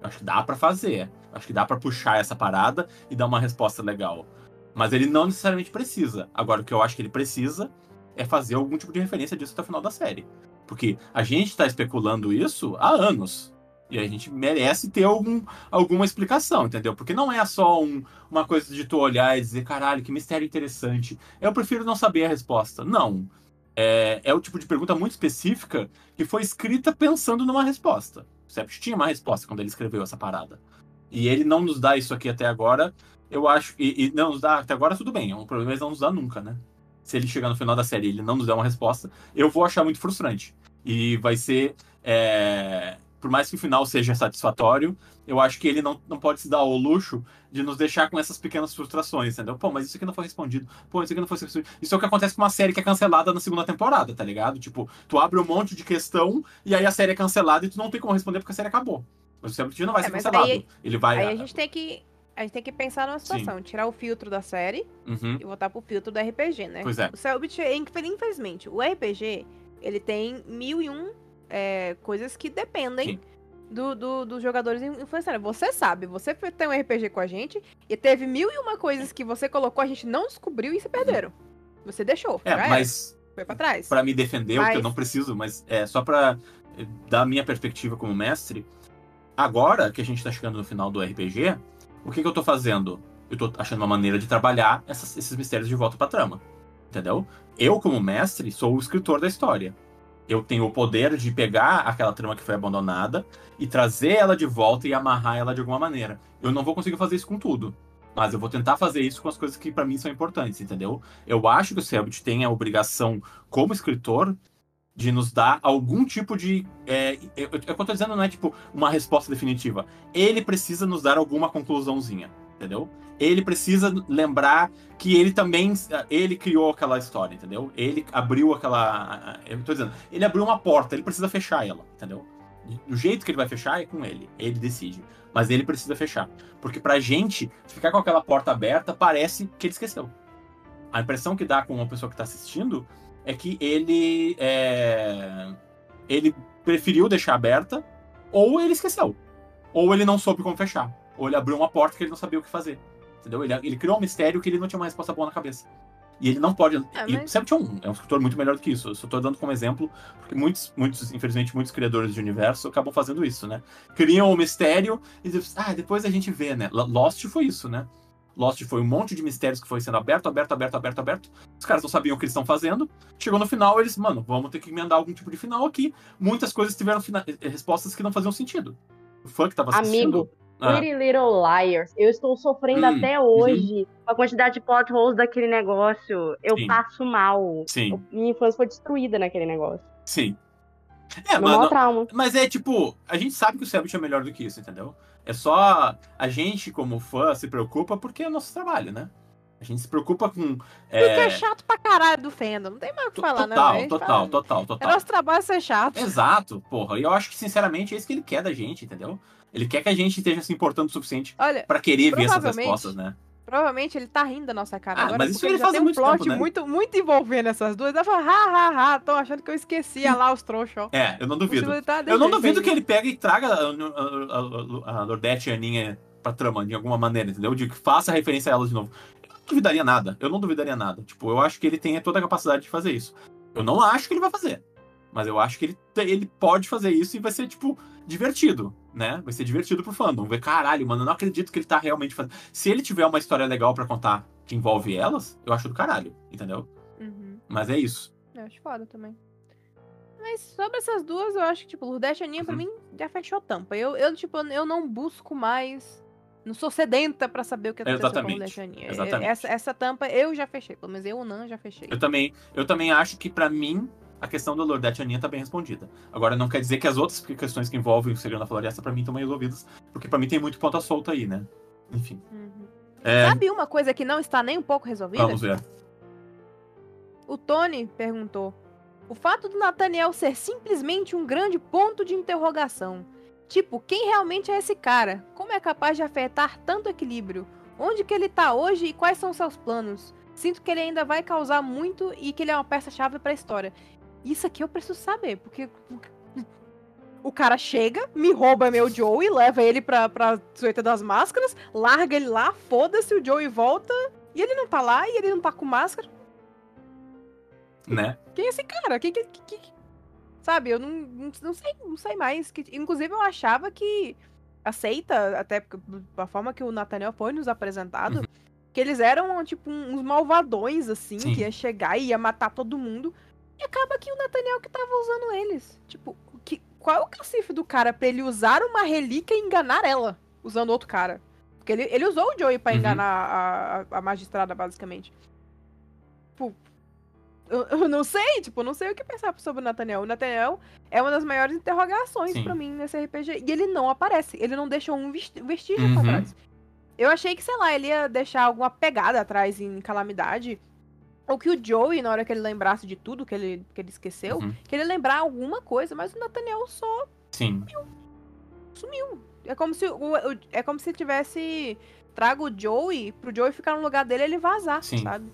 Eu acho que dá para fazer. Eu acho que dá para puxar essa parada e dar uma resposta legal. Mas ele não necessariamente precisa. Agora, o que eu acho que ele precisa é fazer algum tipo de referência disso até o final da série. Porque a gente tá especulando isso há anos. E a gente merece ter algum, alguma explicação, entendeu? Porque não é só um, uma coisa de tu olhar e dizer, caralho, que mistério interessante. Eu prefiro não saber a resposta. Não. É, é o tipo de pergunta muito específica que foi escrita pensando numa resposta. O Sept tinha uma resposta quando ele escreveu essa parada. E ele não nos dá isso aqui até agora. Eu acho. E, e não nos dá até agora, tudo bem. O problema é ele não nos dá nunca, né? se ele chegar no final da série e ele não nos der uma resposta, eu vou achar muito frustrante. E vai ser. é, Por mais que o final seja satisfatório, eu acho que ele não, não pode se dar o luxo de nos deixar com essas pequenas frustrações, entendeu? Pô, mas isso aqui não foi respondido. Pô, isso aqui não foi respondido. Isso é o que acontece com uma série que é cancelada na segunda temporada, tá ligado? Tipo, tu abre um monte de questão e aí a série é cancelada e tu não tem como responder porque a série acabou. Mas o Celebrity não vai É, ser cancelado. aí- ele vai. Aí a gente tem que. A gente tem que pensar numa situação, tirar o filtro da série Uhum. e voltar pro filtro do RPG, né? Pois é. O Cellbit, infelizmente, o RPG, ele tem mil e um é, coisas que dependem Sim. do, do- dos jogadores influenciarem. Você sabe, você tem um RPG com a gente e teve mil e uma coisas que você colocou, a gente não descobriu e se perderam. Você deixou. É, era, mas Foi pra trás. Pra me defender, o que eu Mas- não preciso, mas é só pra eh, dar a minha perspectiva como mestre. Agora que a gente tá chegando no final do RPG, o que, que eu tô fazendo? Eu tô achando uma maneira de trabalhar essas- esses mistérios de volta pra trama. Entendeu? Eu, como mestre, sou o escritor da história. Eu tenho o poder de pegar aquela trama que foi abandonada e trazer ela de volta e amarrar ela de alguma maneira. Eu não vou conseguir fazer isso com tudo. Mas eu vou tentar fazer isso com as coisas que pra mim são importantes, entendeu? Eu acho que o Selbit tem a obrigação, como escritor, de nos dar algum tipo de. É, eu, eu, eu tô dizendo não é tipo uma resposta definitiva. Ele precisa nos dar alguma conclusãozinha, entendeu? Ele precisa lembrar que ele também. Ele criou aquela história, entendeu? Ele abriu aquela. Eu tô dizendo, ele abriu uma porta, ele precisa fechar ela, entendeu? Do jeito que ele vai fechar é com ele. Ele decide. Mas ele precisa fechar. Porque pra gente, ficar com aquela porta aberta parece que ele esqueceu. A impressão que dá com uma pessoa que tá assistindo é que ele é, ele preferiu deixar aberta ou ele esqueceu. Ou ele não soube como fechar. Ou ele abriu uma porta que ele não sabia o que fazer. Entendeu? Ele, ele criou um mistério que ele não tinha uma resposta boa na cabeça. E ele não pode Ah, e mas- sempre tinha um é um escritor muito melhor do que isso. Eu só tô dando como exemplo porque muitos muitos infelizmente muitos criadores de universo acabam fazendo isso né? Criam um mistério e depois, ah depois a gente vê né? Lost foi isso né Lost foi um monte de mistérios que foi sendo aberto, aberto, aberto, aberto, aberto. Os caras não sabiam o que eles estão fazendo. Chegou no final, eles, mano, vamos ter que emendar algum tipo de final aqui. Muitas coisas tiveram fina- eh, respostas que não faziam sentido. O fã que tava assistindo. Amigo, Ah, Pretty Little Liars. Eu estou sofrendo Hum, até hoje com a quantidade de plot holes daquele negócio. Eu Sim. passo mal. sim, Eu- minha infância foi destruída naquele negócio. sim. É, mano, trauma. mas é tipo, a gente sabe que o Selbit é melhor do que isso, entendeu? É só a gente, como fã, se preocupa porque é o nosso trabalho, né? A gente se preocupa com. Porque É, é chato pra caralho do fandom. Não tem mais o que falar, né? total, velho? total, Fala- total, É total. nosso trabalho ser chato. Exato, porra. E eu acho que, sinceramente, é isso que ele quer da gente, entendeu? Ele quer que a gente esteja se importando o suficiente pra querer ver essas respostas, né? Provavelmente ele tá rindo da nossa cara Ah, agora. mas isso ele já faz tem um plot tempo, né? muito, muito envolvendo essas duas. Ela fala, ha, ha, ha, tão achando que eu esquecia lá os trouxas, ó. É, eu não duvido. Ele tá Eu não duvido jeito que ele pegue e traga a, a, a, a Lordete e a Aninha pra trama de alguma maneira, entendeu? De que faça referência a elas de novo. Eu não duvidaria nada. Eu não duvidaria nada. Tipo, eu acho que ele tem toda a capacidade de fazer isso. Eu não acho que ele vai fazer. Mas eu acho que ele, ele pode fazer isso e vai ser, tipo, divertido, né? Vai ser divertido pro fandom. Ver, caralho, mano, eu não acredito que ele tá realmente fazendo. Se ele tiver uma história legal pra contar que envolve elas, eu acho do caralho, entendeu? Uhum. Mas é isso. Eu acho foda também. Mas sobre essas duas, eu acho que, tipo, Lourdes e Aninha, pra Uhum. mim, já fechou tampa. Eu, eu, tipo, eu não busco mais. Não sou sedenta pra saber o que aconteceu com Exatamente, Lourdes e Aninha. exatamente. Essa, essa tampa eu já fechei. Pelo menos eu, o Nan, já fechei. Eu também, eu também acho que, pra mim, a questão da Lordete e Aninha tá bem respondida. Agora, não quer dizer que as outras questões que envolvem o Segredo da Floresta, pra mim, estão bem resolvidas. Porque pra mim tem muito ponta solta aí, né? Enfim. Uhum. É, Sabe uma coisa que não está nem um pouco resolvida? vamos ver. O Tony perguntou: O fato do Nathaniel ser simplesmente um grande ponto de interrogação. Tipo, quem realmente é esse cara? Como é capaz de afetar tanto equilíbrio? Onde que ele tá hoje e quais são seus planos? Sinto que ele ainda vai causar muito e que ele é uma peça-chave pra história. Isso aqui eu preciso saber, porque o cara chega, me rouba meu Joey, leva ele pra, pra Sueta das Máscaras, larga ele lá, foda-se, o Joey volta e ele não tá lá e ele não tá com máscara. Né? Quem é esse cara? Quem que. que- que- Sabe, eu não, não, sei, não sei mais. Que, inclusive, eu achava que aceita, até porque a forma que o Nathaniel foi nos apresentado, Uhum. que eles eram, tipo, uns malvadões, assim, Sim. que ia chegar e ia matar todo mundo. E acaba que o Nathaniel que tava usando eles. Tipo, que, qual é o cacife do cara pra ele usar uma relíquia e enganar ela, usando outro cara? Porque ele, ele usou o Joey pra Uhum. enganar a, a, magistrada, basicamente. Tipo, eu, eu não sei, tipo, eu não sei o que pensar sobre o Nathaniel. O Nathaniel é uma das maiores interrogações pra mim nesse RPG. E ele não aparece, ele não deixou um vestígio Uhum. pra trás. Eu achei que, sei lá, ele ia deixar alguma pegada atrás em Calamidade. Ou que o Joey, na hora que ele lembrasse de tudo que ele, que ele esqueceu, Uhum. que ele lembrar alguma coisa, mas o Nathaniel só Sim. sumiu. É como se o, o- é como se tivesse trago o Joey pro Joey ficar no lugar dele e ele vazar, Sim. sabe?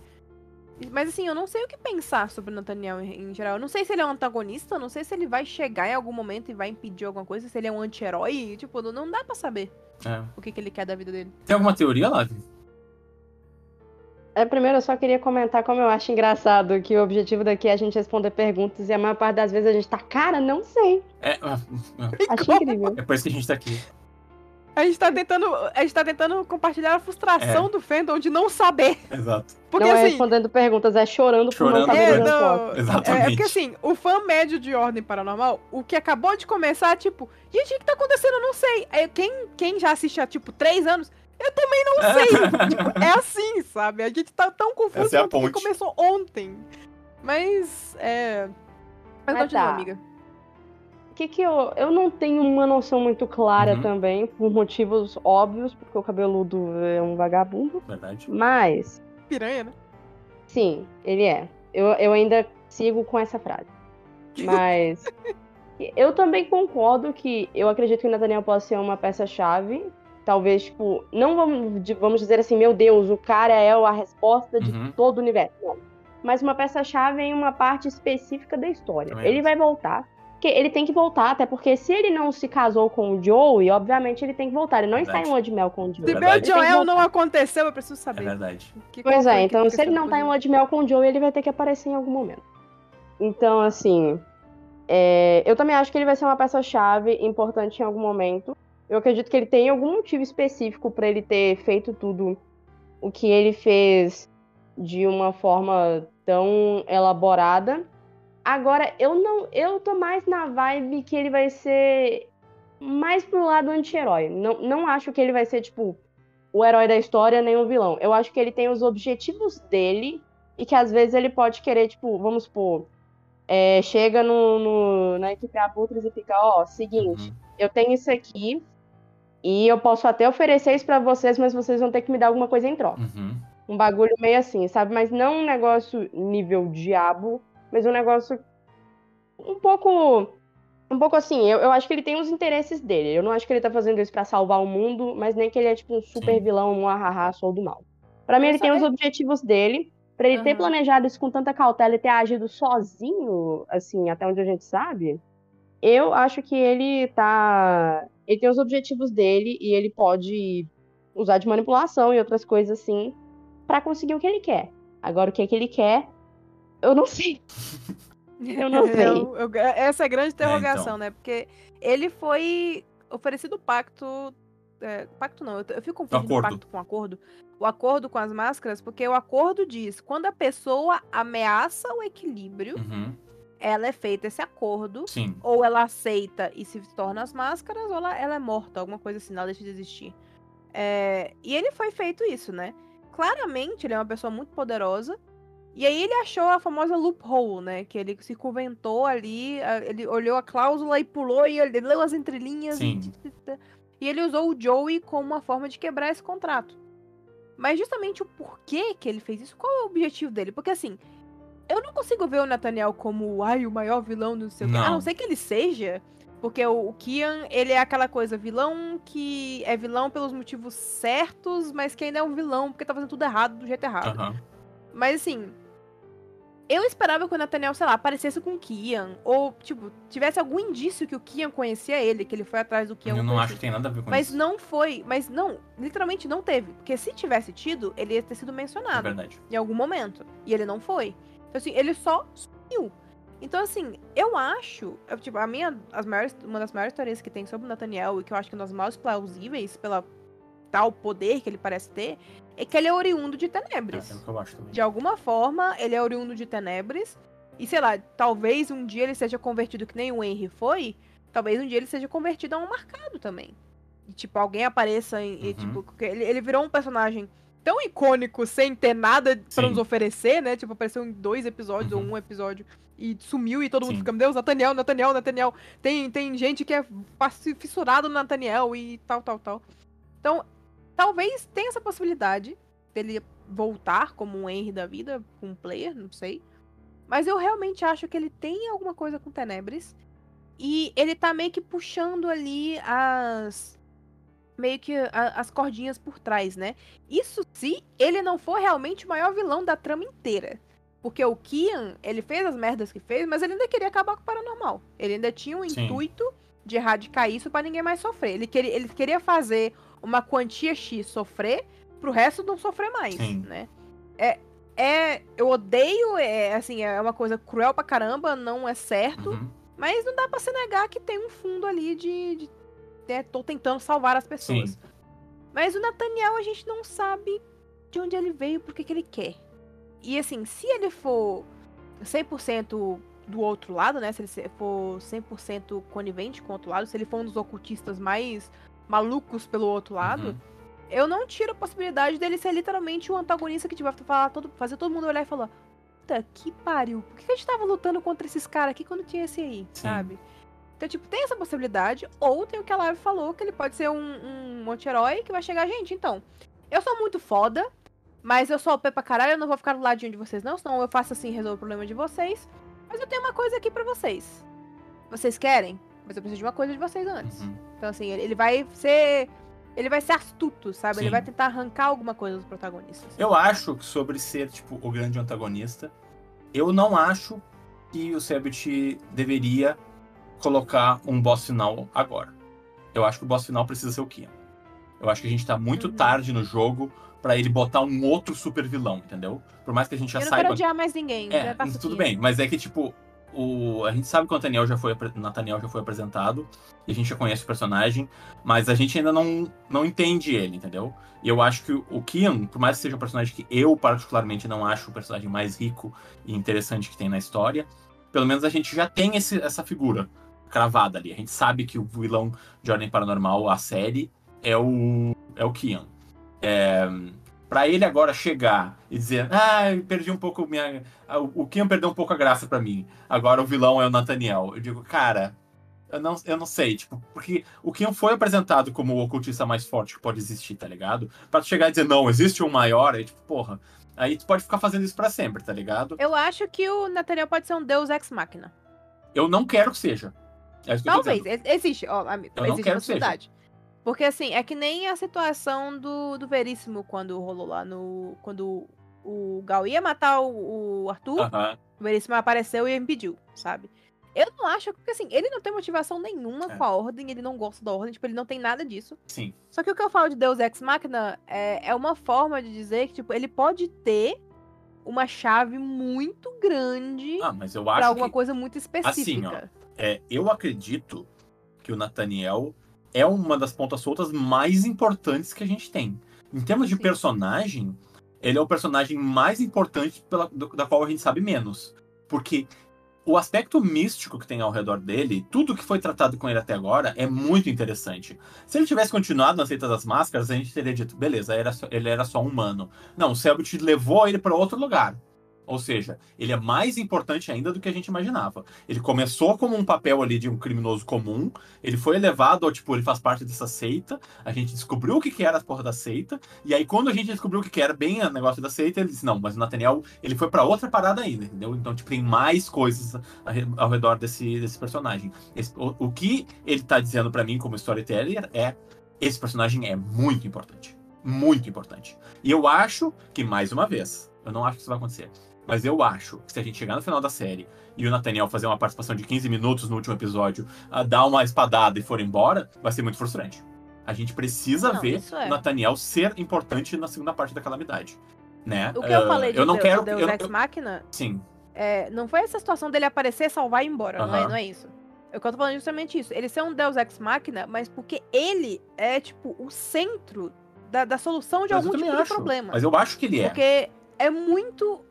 Mas assim, eu não sei o que pensar sobre o Nathaniel em, em geral. Eu não sei se ele é um antagonista, eu não sei se ele vai chegar em algum momento e vai impedir alguma coisa, se ele é um anti-herói. Tipo, não, não dá pra saber É. o que, que ele quer da vida dele. Tem alguma teoria, Lavi? É, primeiro, eu só queria comentar como eu acho engraçado que o objetivo daqui é a gente responder perguntas e a maior parte das vezes a gente tá, cara, não sei. É, ah, ah, Acho incrível. é por isso que a gente tá aqui. A gente tá tentando, a gente tá tentando compartilhar a frustração do fandom de não saber. Exato. Porque não é assim, respondendo perguntas, é chorando, por Chorando não saber É, por- não, Exatamente. é porque assim, o fã médio de Ordem Paranormal, o que acabou de começar, tipo, gente, o que tá acontecendo? Eu não sei. Aí, quem, quem já assiste há, tipo, três anos, eu também não sei. tipo, é assim, sabe? A gente tá tão confuso Essa é a ponte. começou ontem. Mas, é... Mas Mas continua, tá. amiga. O que que eu... Eu não tenho uma noção muito clara Uhum. também, por motivos óbvios, porque o cabeludo é um vagabundo. Verdade. Mas, Piranha, né? sim, ele é. Eu, eu ainda sigo com essa frase. Mas... eu também concordo que eu acredito que o Nathaniel possa ser uma peça-chave. Talvez, tipo, não vamos, vamos dizer assim, meu Deus, o cara é a resposta de Uhum. todo o universo. Não. Mas uma peça-chave em uma parte específica da história. Também ele vai voltar. Porque ele tem que voltar, até porque se ele não se casou com o Joey, obviamente ele tem que voltar. Ele não está em Verdade. lua de mel com o Joey. Se É meu verdade. Ele tem que Joel voltar. não aconteceu, eu preciso É saber. verdade. Que- Pois é, que então se ele não tá em lua de mel com o Joey, ele vai ter que aparecer em algum momento. Então, assim, é, eu também acho que ele vai ser uma peça-chave importante em algum momento. Eu acredito que ele tem algum motivo específico pra ele ter feito tudo o que ele fez de uma forma tão elaborada. Agora, eu não, eu tô mais na vibe que ele vai ser mais pro lado anti-herói. Não, não acho que ele vai ser, tipo, o herói da história nem o vilão. Eu acho que ele tem os objetivos dele e que às vezes ele pode querer, tipo, vamos supor, é, chega no, no- na equipe Abutres e fica, ó, seguinte, Uhum. eu tenho isso aqui e eu posso até oferecer isso pra vocês, mas vocês vão ter que me dar alguma coisa em troca. Uhum. Um bagulho meio assim, sabe? Mas não um negócio nível diabo, mas um negócio um pouco. Um pouco assim, eu, eu acho que ele tem os interesses dele. Eu não acho que ele tá fazendo isso pra salvar o mundo, mas nem que ele é tipo um super Sim. vilão, um ahaha, sou do mal. Pra mim, ele tem os objetivos dele. Pra ele ter Aham. planejado isso com tanta cautela e ter agido sozinho, assim, até onde a gente sabe, eu acho que ele tá. Ele tem os objetivos dele e ele pode usar de manipulação e outras coisas assim pra conseguir o que ele quer. Agora, o que, é que ele quer, eu não sei. Eu não sei. Eu- eu- essa é a grande interrogação, então. né? Porque ele foi oferecido o pacto. é, pacto não, eu, eu fico confundindo Acordo. pacto com acordo. O acordo com as máscaras, porque o acordo diz: quando a pessoa ameaça o equilíbrio, Uhum. Ela é feito esse acordo. Sim. Ou ela aceita e se torna as máscaras, ou ela, ela é morta, alguma coisa assim, ela deixa de existir. É, e ele foi feito isso, né? Claramente ele é uma pessoa muito poderosa. E aí ele achou a famosa loophole, né? Que ele se conventou ali, ele olhou a cláusula e pulou e ele leu as entrelinhas. Sim. E, e ele usou o Joey como uma forma de quebrar esse contrato. Mas justamente o porquê que ele fez isso, qual é o objetivo dele? Porque assim, eu não consigo ver o Nathaniel como ai, o maior vilão do seu A Não. não ser que ele seja. Porque o, o Kian, ele é aquela coisa, vilão que é vilão pelos motivos certos, mas que ainda é um vilão porque tá fazendo tudo errado do jeito errado. Aham. Mas assim, eu esperava que o Nathaniel, sei lá, aparecesse com o Kian. Ou, tipo, tivesse algum indício que o Kian conhecia ele, que ele foi atrás do Kian. Eu não coisa acho que assim. tem nada a ver com Mas isso. não foi. Mas não, literalmente não teve. Porque se tivesse tido, ele ia ter sido É mencionado verdade. em algum momento. E ele não foi. Então, assim, ele só sumiu. Então, assim, eu acho. eu, tipo, a minha. As maiores, uma das maiores teorias que tem sobre o Nathaniel, e que eu acho que é uma das mais plausíveis pela tal poder que ele parece ter, é que ele é oriundo de É, Tenebres. é o que eu acho também. De alguma forma, ele é oriundo de Tenebres. E sei lá, talvez um dia ele seja convertido que nem o Henry foi. Talvez um dia ele seja convertido a um marcado também. E, tipo, alguém apareça em- e, Uhum. tipo, porque ele, ele virou um personagem tão icônico sem ter nada pra Sim. nos oferecer, né? Tipo, apareceu em dois episódios Uhum. ou um episódio e sumiu e todo mundo Sim. fica, meu Deus, Nathaniel, Nathaniel, Nathaniel. Tem, tem gente que é fissurado no Nathaniel e tal, tal, tal. Então, talvez tenha essa possibilidade dele voltar como um Henry da vida, com um player, não sei. Mas eu realmente acho que ele tem alguma coisa com Tenebres. E ele tá meio que puxando ali as. Meio que a- as cordinhas por trás, né? Isso se ele não for realmente o maior vilão da trama inteira. Porque o Kian, ele fez as merdas que fez, mas ele ainda queria acabar com o paranormal. Ele ainda tinha um Sim. intuito de erradicar isso pra ninguém mais sofrer. Ele queria, ele queria fazer uma quantia X sofrer pro resto não sofrer mais, Sim. né? É, é, eu odeio, é assim, é uma coisa cruel pra caramba, não é certo. Uhum. Mas não dá pra se negar que tem um fundo ali de. de né, tô tentando salvar as pessoas. Sim. Mas o Nathaniel a gente não sabe de onde ele veio, por que ele quer. E assim, se ele for 100% do outro lado, né? Se ele for 100% conivente com o outro lado, se ele for um dos ocultistas mais malucos pelo outro lado, Uhum. eu não tiro a possibilidade dele ser literalmente o antagonista que tipo, vai falar todo, fazer todo mundo olhar e falar: Puta que pariu, por que que a gente tava lutando contra esses caras aqui quando tinha esse aí, Sim. sabe? Então, tipo, tem essa possibilidade, ou tem o que a Live falou, que ele pode ser um, um anti-herói que vai chegar, gente, então, eu sou muito foda, mas eu sou OP pra caralho, eu não vou ficar do ladinho de vocês, não, senão eu faço assim, resolvo o problema de vocês. Mas eu tenho uma coisa aqui pra vocês. Vocês querem? Mas eu preciso de uma coisa de vocês antes. Uhum. Então, assim, ele, ele vai ser. Ele vai ser astuto, sabe? Ele Sim. vai tentar arrancar alguma coisa dos protagonistas. Eu acho que sobre ser, tipo, o grande antagonista, eu não acho que o Sebit deveria colocar um boss final agora. Eu acho que o boss final precisa ser o Kian. Eu acho que a gente tá muito Uhum. tarde no jogo pra ele botar um outro super vilão, entendeu? Por mais que a gente já eu não quero saiba. odiar mais ninguém. É, o tudo bem, mas é que, tipo, o... a gente sabe que o Nathaniel já foi, Nathaniel já foi apresentado, e a gente já conhece o personagem, mas a gente ainda não, não entende ele, entendeu? E eu acho que o Kian, por mais que seja um personagem que eu, particularmente, não acho o personagem mais rico e interessante que tem na história, pelo menos a gente já tem esse- essa figura cravada ali. A gente sabe que o vilão de Ordem Paranormal, a série, é o, é o Kian. É, Pra ele agora chegar e dizer, ah, eu perdi um pouco minha. O o Kian perdeu um pouco a graça pra mim. Agora o vilão é o Nathaniel. Eu digo, cara, eu não, eu não sei, tipo, porque o Kian foi apresentado como o ocultista mais forte que pode existir, tá ligado? Pra tu chegar e dizer, não, existe um maior, aí, tipo, porra. Aí tu pode ficar fazendo isso pra sempre, tá ligado? Eu acho que o Nathaniel pode ser um deus ex machina. Eu não quero que seja. É Talvez, existe, ó, amigo, existe a possibilidade. Porque assim, é que nem a situação do, do Veríssimo quando rolou lá no. Quando o Gal ia matar o, o Arthur, o Veríssimo apareceu e impediu, sabe? Eu não acho, porque assim, ele não tem motivação nenhuma É. com a ordem, ele não gosta da ordem, tipo, ele não tem nada disso. Sim. Só que o que eu falo de Deus Ex Machina é, é uma forma de dizer que, tipo, ele pode ter uma chave muito grande Ah, mas eu pra acho alguma que. coisa muito específica. É, eu acredito que o Nathaniel é uma das pontas soltas mais importantes que a gente tem. Em termos de Sim. personagem, ele é o personagem mais importante pela, do- da qual a gente sabe menos. Porque o aspecto místico que tem ao redor dele, tudo que foi tratado com ele até agora, é muito interessante. Se ele tivesse continuado na Seita das Máscaras, a gente teria dito, beleza, era só- ele era só um humano. Não, o Selbit levou ele para outro lugar. Ou seja, ele é mais importante ainda do que a gente imaginava. Ele começou como um papel ali de um criminoso comum, ele foi elevado ao tipo, ele faz parte dessa seita, a gente descobriu o que, que era a porra da seita, e aí quando a gente descobriu o que, que era bem o negócio da seita, ele disse, não, mas o Nathaniel, ele foi pra outra parada ainda, entendeu? Então, tipo, tem mais coisas ao redor desse, desse personagem. Esse- o, o que ele tá dizendo pra mim como storyteller é, esse personagem é muito importante. Muito importante. E eu acho que, mais uma vez, eu não acho que isso vai acontecer, mas eu acho que se a gente chegar no final da série e o Nathaniel fazer uma participação de 15 minutos no último episódio, a dar uma espadada e for embora, vai ser muito frustrante. A gente precisa Não, ver é. o Nathaniel ser importante na segunda parte da calamidade. Né? O que eu Ah, falei de eu não Deus, quero Deus eu- Ex Machina Sim, é, não foi essa situação dele aparecer, salvar e ir embora. Não, é, não é isso. Eu tô falando justamente isso. Ele ser um Deus Ex Machina, mas porque ele é, tipo, o centro da, da solução de mas algum tipo acho. de problema. Mas eu acho que ele é. Porque é muito.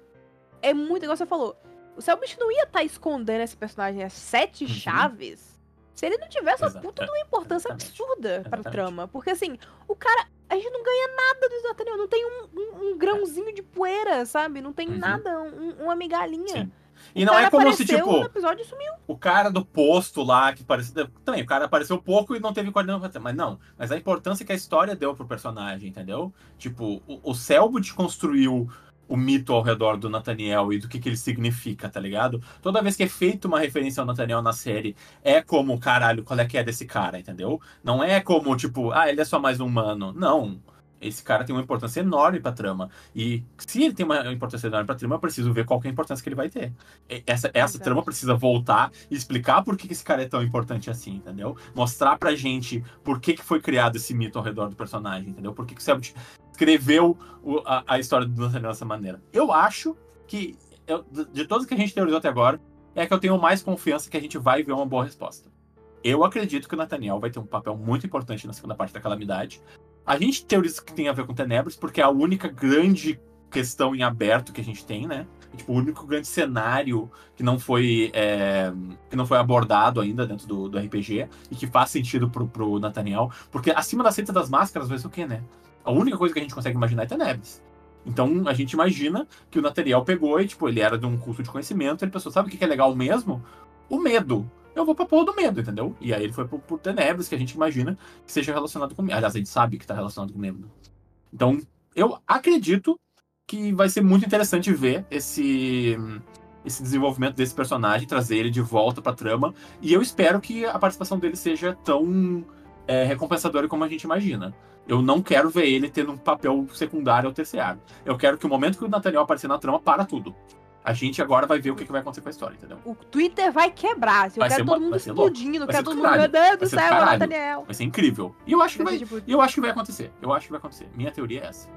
É muito, igual você falou. O Selbit não ia estar escondendo esse personagem às sete Uhum. chaves Se ele não tivesse uma Exato, puta é, de uma importância exatamente, absurda pra exatamente. trama. Porque assim, o cara. A gente não ganha nada do Nathaniel. Não tem um, um- um grãozinho de poeira, sabe? Não tem Uhum. nada, um- uma migalhinha. Sim. O E não cara é como se, tipo, episódio o cara do posto lá, que parecia. Também, o cara apareceu pouco e não teve coordenação. Mas não. Mas a importância que a história deu pro personagem, entendeu? Tipo, o, o Selbit construiu o mito ao redor do Nathaniel e do que, que ele significa, tá ligado? Toda vez que é feita uma referência ao Nathaniel na série, é como, caralho, qual é que é desse cara, entendeu? Não é como, tipo, ah, ele é só mais um humano. Não. Esse cara tem uma importância enorme pra trama. E se ele tem uma importância enorme pra trama, eu preciso ver qual é a importância que ele vai ter. Essa, essa trama precisa voltar e explicar por que, esse cara é tão importante assim, entendeu? Mostrar pra gente por que, que foi criado esse mito ao redor do personagem, entendeu? Por que, que o Selbit escreveu o- a, a história do Nathaniel dessa maneira. Eu acho que, eu- de de todos que a gente teorizou até agora, é que eu tenho mais confiança que a gente vai ver uma boa resposta. Eu acredito que o Nathaniel vai ter um papel muito importante na segunda parte da Calamidade. A gente teoriza que tem a ver com Tenebres, porque é a única grande questão em aberto que a gente tem, né? Tipo, o único grande cenário que não foi é, que não foi abordado ainda dentro do, do RPG e que faz sentido pro, pro Nathaniel. Porque acima da seita das máscaras vai ser o quê, né? A única coisa que a gente consegue imaginar é Tenebres. Então a gente imagina que o Nathaniel pegou e, tipo, ele era de um culto de conhecimento, ele pensou, sabe o que é legal mesmo? O medo. Eu vou pra porra do medo, entendeu? E aí ele foi pro, pro Tenebres, que a gente imagina que seja relacionado com medo. Aliás, a gente sabe que tá relacionado com medo. Então, eu acredito que vai ser muito interessante ver esse esse desenvolvimento desse personagem, trazer ele de volta pra trama. E eu espero que a participação dele seja tão é, recompensadora como a gente imagina. Eu não quero ver ele tendo um papel secundário ou terciário. Eu quero que o momento que o Nathaniel aparecer na trama, para tudo. A gente agora vai ver o que, que vai acontecer com a história, entendeu? O Twitter vai quebrar. Eu Vai quero ser todo mundo explodindo. Vai Quero ser todo do mundo. Meu. Deus Vai do céu. Nathaniel. Vai ser incrível. E eu acho que Vai eu acho que vai acontecer. Eu acho que vai acontecer. Minha teoria é essa.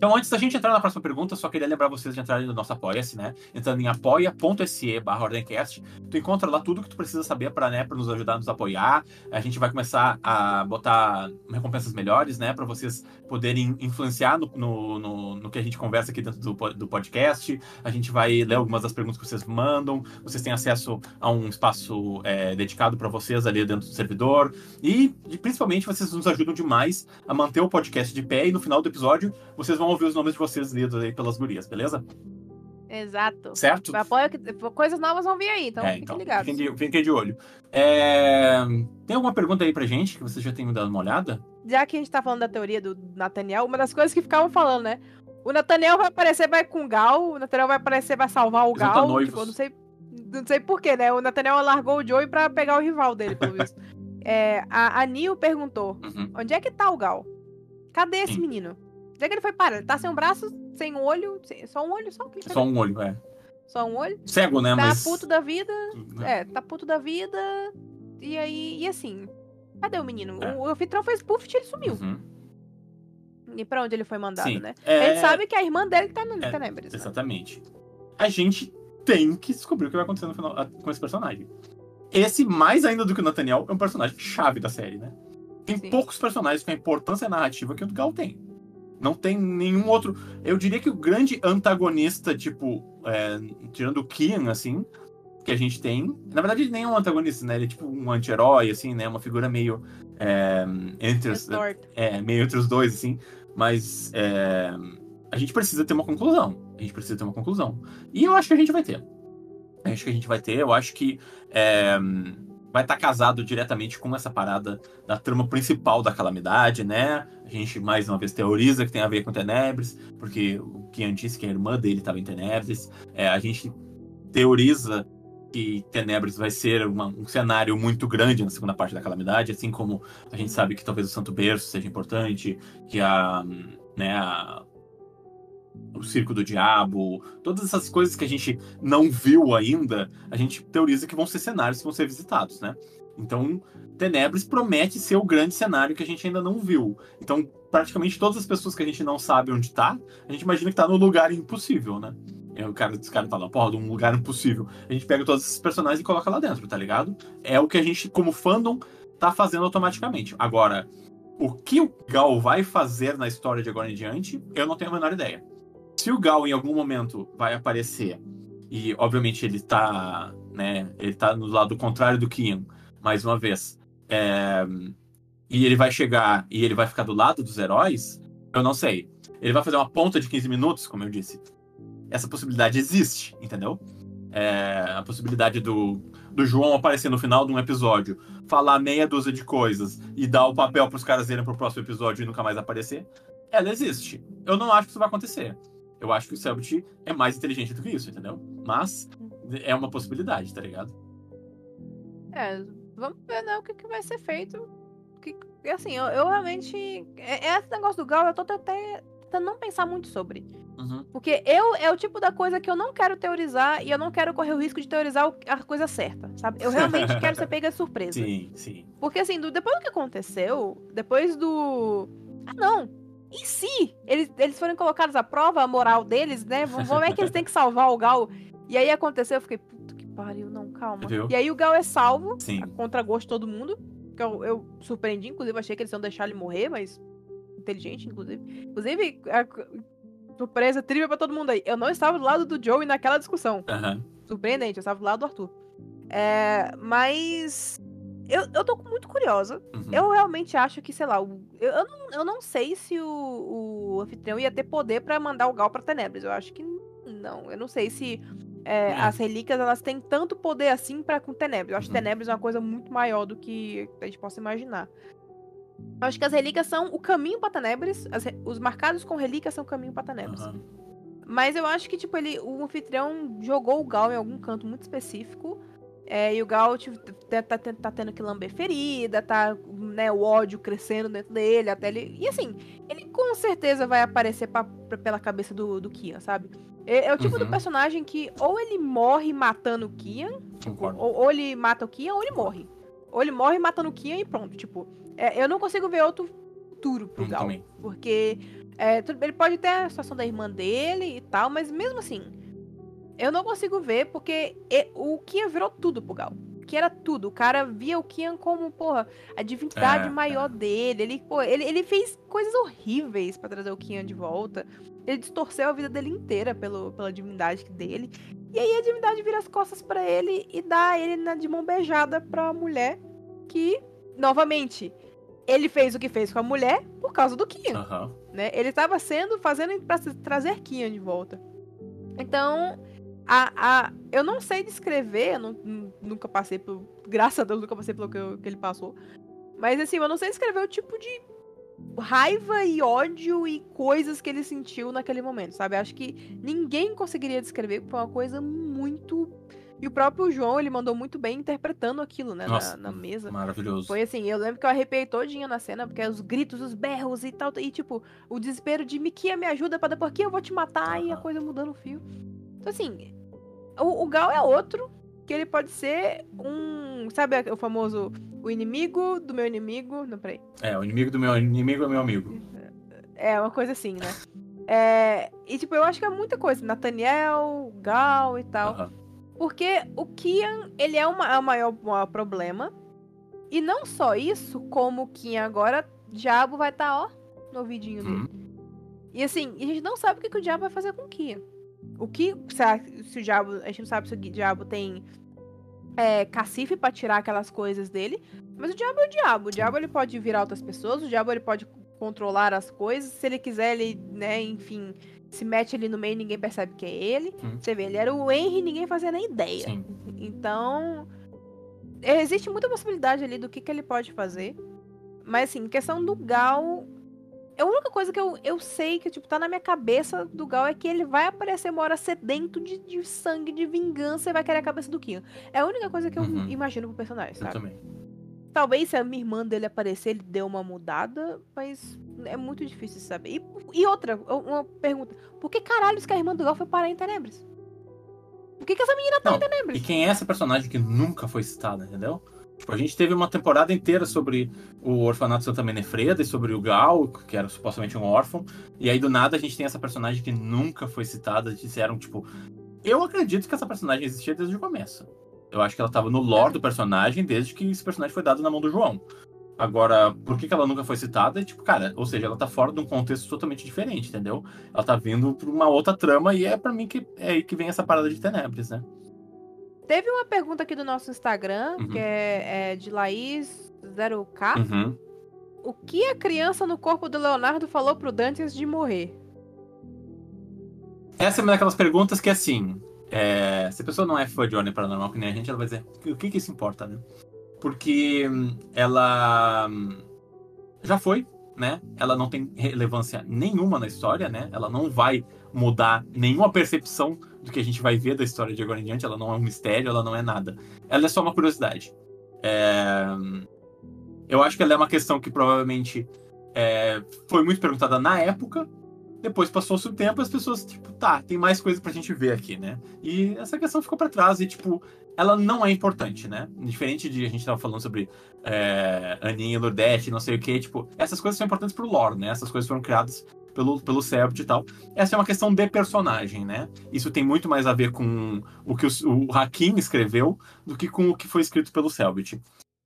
Então, antes da gente entrar na próxima pergunta, só queria lembrar vocês de entrarem no nosso Apoia-se, né? Entrando em apoia.se barra Ordemcast, tu encontra lá tudo que tu precisa saber para né, nos ajudar a nos apoiar. A gente vai começar a botar recompensas melhores, né? Para vocês poderem influenciar no, no, no, no que a gente conversa aqui dentro do, do podcast. A gente vai ler algumas das perguntas que vocês mandam. Vocês têm acesso a um espaço é, dedicado para vocês ali dentro do servidor. E principalmente vocês nos ajudam demais a manter o podcast de pé. E no final do episódio, vocês vão ouvir os nomes de vocês lidos aí pelas gurias, beleza? Exato. Certo? Apoia que coisas novas vão vir aí, então é, fiquem então, ligados. fiquem de, fiquem de olho. É, Tem alguma pergunta aí pra gente que vocês já tenham dado uma olhada? Já que a gente tá falando da teoria do Nathaniel, uma das coisas que ficavam falando, né? O Nathaniel vai aparecer, vai com o Gal, o Nathaniel vai aparecer, vai salvar o Eles Gal. Tipo, não sei. Não sei porquê, né? O Nathaniel largou o Joey pra pegar o rival dele, pelo visto. É, a, a Nil perguntou: Uhum. onde é que tá o Gal? Cadê esse Sim. menino? Onde é que ele foi parar? Ele tá sem um braço, sem um olho, sem- só um olho, só? Que Só um olho, é. Só um olho? Cego, né? Tá Mas. puto da vida. É, tá puto da vida. E aí, e assim. Cadê o menino? É. O anfitrião fez puff e ele sumiu. Uhum. E pra onde ele foi mandado, Sim. né? É, A gente sabe que a irmã dele tá no É, Tenebres. né? Exatamente. A gente tem que descobrir o que vai acontecer no final, com esse personagem. Esse, mais ainda do que o Nathaniel, é um personagem chave da série, né? Tem Sim. poucos personagens com a importância narrativa que o Gal tem. Não tem nenhum outro. Eu diria que o grande antagonista, tipo, é, tirando o Kian, assim, que a gente tem. Na verdade, ele nem é um antagonista, né? Ele é tipo um anti-herói, assim, né? Uma figura meio. é, entre os, é, meio entre os dois, assim. Mas é, a gente precisa ter uma conclusão. A gente precisa ter uma conclusão. E eu acho que a gente vai ter. Eu acho que a gente vai ter. Eu acho que é, vai estar casado diretamente com essa parada da trama principal da calamidade, né? A gente, mais uma vez, teoriza que tem a ver com Tenebres, porque o Kian disse que a irmã dele estava em Tenebres. É, a gente teoriza que Tenebres vai ser uma- um cenário muito grande na segunda parte da calamidade, assim como a gente sabe que talvez o Santo Berço seja importante, que a, né, a- o Circo do Diabo, todas essas coisas que a gente não viu ainda, a gente teoriza que vão ser cenários que vão ser visitados, né? Então, Tenebres promete ser o grande cenário que a gente ainda não viu. Então, praticamente todas as pessoas que a gente não sabe onde tá, a gente imagina que tá no lugar impossível, né? E o cara, esse cara fala, porra, de um lugar impossível. A gente pega todos esses personagens e coloca lá dentro, tá ligado? É o que a gente, como fandom, tá fazendo automaticamente. Agora, o que o Gal vai fazer na história de agora em diante, eu não tenho a menor ideia. Se o Gal em algum momento vai aparecer, e obviamente ele tá, né, ele tá no lado contrário do Kian, mais uma vez, é, e ele vai chegar e ele vai ficar do lado dos heróis, eu não sei. Ele vai fazer uma ponta de 15 minutos, como eu disse. Essa possibilidade existe, entendeu? É, a possibilidade do, do João aparecer no final de um episódio, falar meia dúzia de coisas e dar o papel para os caras irem pro próximo episódio e nunca mais aparecer, ela existe. Eu não acho que isso vai acontecer. Eu acho que o Cellbit é mais inteligente do que isso, entendeu? Mas é uma possibilidade, tá ligado? É, vamos ver né, o que, que vai ser feito. Que, assim, eu, eu realmente. é- Esse negócio do Gal, eu tô até tentando não pensar muito sobre. Uhum. Porque eu é o tipo da coisa que eu não quero teorizar e eu não quero correr o risco de teorizar a coisa certa, sabe? Eu realmente quero ser pega de surpresa. Sim, sim. Porque assim, do- depois do que aconteceu, depois do. Ah, não! E se eles, eles forem colocados à prova, a moral deles, né? Como é que eles têm que salvar o Gal? E aí aconteceu, eu fiquei, puta que pariu, não, calma. Viu? E aí o Gal é salvo, Sim. a contra gosto de todo mundo. Que eu, eu surpreendi, inclusive, achei que eles iam deixar ele morrer, mas. Inteligente, inclusive. Inclusive, a, surpresa trivia pra todo mundo aí. Eu não estava do lado do Joey naquela discussão. Aham. Surpreendente, eu estava do lado do Arthur. É, mas. Eu, eu tô muito curiosa. Uhum. Eu realmente acho que, sei lá, eu, eu, não, eu não sei se o, o anfitrião ia ter poder pra mandar o Gal pra Tenebres. Eu acho que não. Eu não sei se é, É. as relíquias elas têm tanto poder assim pra com Tenebres. Eu acho que Uhum. Tenebres é uma coisa muito maior do que a gente possa imaginar. Eu acho que as relíquias são o caminho pra Tenebres. as os marcados com relíquias são o caminho pra Tenebres. Aham. Mas eu acho que, tipo, ele, o anfitrião jogou o Gal em algum canto muito específico. É, e o Gal tipo, tá, tá- tá- tendo que lamber ferida, tá, né, o ódio crescendo dentro dele, até ele. E assim, ele com certeza vai aparecer pra- pra- pela cabeça do, do Kian, sabe? É, é o tipo do Uhum. personagem que ou ele morre matando o Kian, Concordo. ou, ou ele mata o Kian, ou ele morre. Ou ele morre matando o Kian e pronto, tipo. é, eu não consigo ver outro futuro pro Hum, Gal. também. Porque é, ele pode ter a situação da irmã dele e tal, mas mesmo assim, eu não consigo ver porque o Kian virou tudo pro Gal. Que era tudo. O cara via o Kian como, porra, a divindade É, maior dele. Ele, pô, ele, ele fez coisas horríveis pra trazer o Kian de volta. Ele distorceu a vida dele inteira pelo, pela divindade dele. E aí a divindade vira as costas pra ele e dá ele na, de mão beijada pra mulher que, novamente, ele fez o que fez com a mulher por causa do Kian Aham. né? Ele estava sendo fazendo para trazer Kian de volta. Então, a, a, eu não sei descrever, eu não- nu- nunca passei por, graças a Deus, nunca passei pelo que, eu- que ele passou. Mas assim, eu não sei descrever o tipo de raiva e ódio e coisas que ele sentiu naquele momento, sabe? Acho que ninguém conseguiria descrever, porque foi uma coisa muito e o próprio João, ele mandou muito bem interpretando aquilo, né, na- Nossa, na mesa. Maravilhoso. Foi assim, eu lembro que eu arrepiei todinha na cena, porque os gritos, os berros e tal, e tipo, o desespero de Mikia me ajuda pra depois que eu vou te matar e a coisa mudando o fio. Então assim, o, o Gal é outro, que ele pode ser um, sabe o famoso, o inimigo do meu inimigo, não, peraí, É, o inimigo do meu inimigo é meu amigo. é uma coisa assim, né? É, e tipo, eu acho que é muita coisa, Nathaniel, Gal e tal. Aham. Porque o Kian, ele é, uma, é o maior, maior problema. E não só isso, como o Kian agora, Diabo vai estar, ó, no ouvidinho dele. Uhum. E assim, a gente não sabe o que, que o Diabo vai fazer com o Kian. O que, se, a- se o Diabo, a gente não sabe se o Diabo tem é, cacife pra tirar aquelas coisas dele. Mas o Diabo é o Diabo. O Diabo ele pode virar outras pessoas, o Diabo ele pode controlar as coisas. Se ele quiser, ele, né, enfim, se mete ali no meio ninguém percebe que é ele. Hum. Você vê, ele era o Henry e ninguém fazia nem ideia. Sim. Então, existe muita possibilidade ali do que, que ele pode fazer. Mas, assim, questão do Gal. A única coisa que eu, eu sei que, tipo, tá na minha cabeça do Gal é que ele vai aparecer uma hora sedento de, de sangue, de vingança e vai querer a cabeça do Kian. É a única coisa que eu Uhum. imagino pro personagem, Eu sabe? também. Talvez se a minha irmã dele aparecer, ele deu uma mudada, mas é muito difícil de saber. E, e outra, uma pergunta. Por que caralhos que a irmã do Gal foi parar em Tenebres? Por que, que essa menina tá Não, em Tenebres? E quem é essa personagem que nunca foi citada, entendeu? Tipo, a gente teve uma temporada inteira sobre o orfanato Santa Menefreda e sobre o Gal, que era supostamente um órfão. E aí, do nada, a gente tem essa personagem que nunca foi citada. Disseram, tipo. Eu acredito que essa personagem existia desde o começo. Eu acho que ela tava no lore do personagem desde que esse personagem foi dado na mão do João. Agora, por que, que ela nunca foi citada? Tipo, cara, ou seja, ela tá fora de um contexto totalmente diferente, entendeu? Ela tá vindo pra uma outra trama e é para mim que é aí que vem essa parada de Tenebres, né? Teve uma pergunta aqui do nosso Instagram, uhum. que é, é, de Laís 0K. Uhum. O que a criança no corpo do Leonardo falou pro Dante antes de morrer? Essa é uma daquelas perguntas que, assim, é, se a pessoa não é fã de Ordem Paranormal que nem a gente, ela vai dizer, o que que isso importa, né? Porque hum, ela hum, já foi, né? Ela não tem relevância nenhuma na história, né? Ela não vai mudar nenhuma percepção do que a gente vai ver da história de agora em diante. Ela não é um mistério, ela não é nada. Ela é só uma curiosidade. É... Eu acho que ela é uma questão que provavelmente é... foi muito perguntada na época, depois passou-se o tempo, as pessoas, tipo, tá, tem mais coisa pra gente ver aqui, né? E essa questão ficou para trás e, tipo, ela não é importante, né? Diferente de a gente tava falando sobre é, Aninha e Lurdete, não sei o que, tipo, essas coisas são importantes pro lore, né? Essas coisas foram criadas pelo, pelo Celtic e tal. Essa é uma questão de personagem, né? Isso tem muito mais a ver com o que o, o Hakim escreveu do que com o que foi escrito pelo Selbit.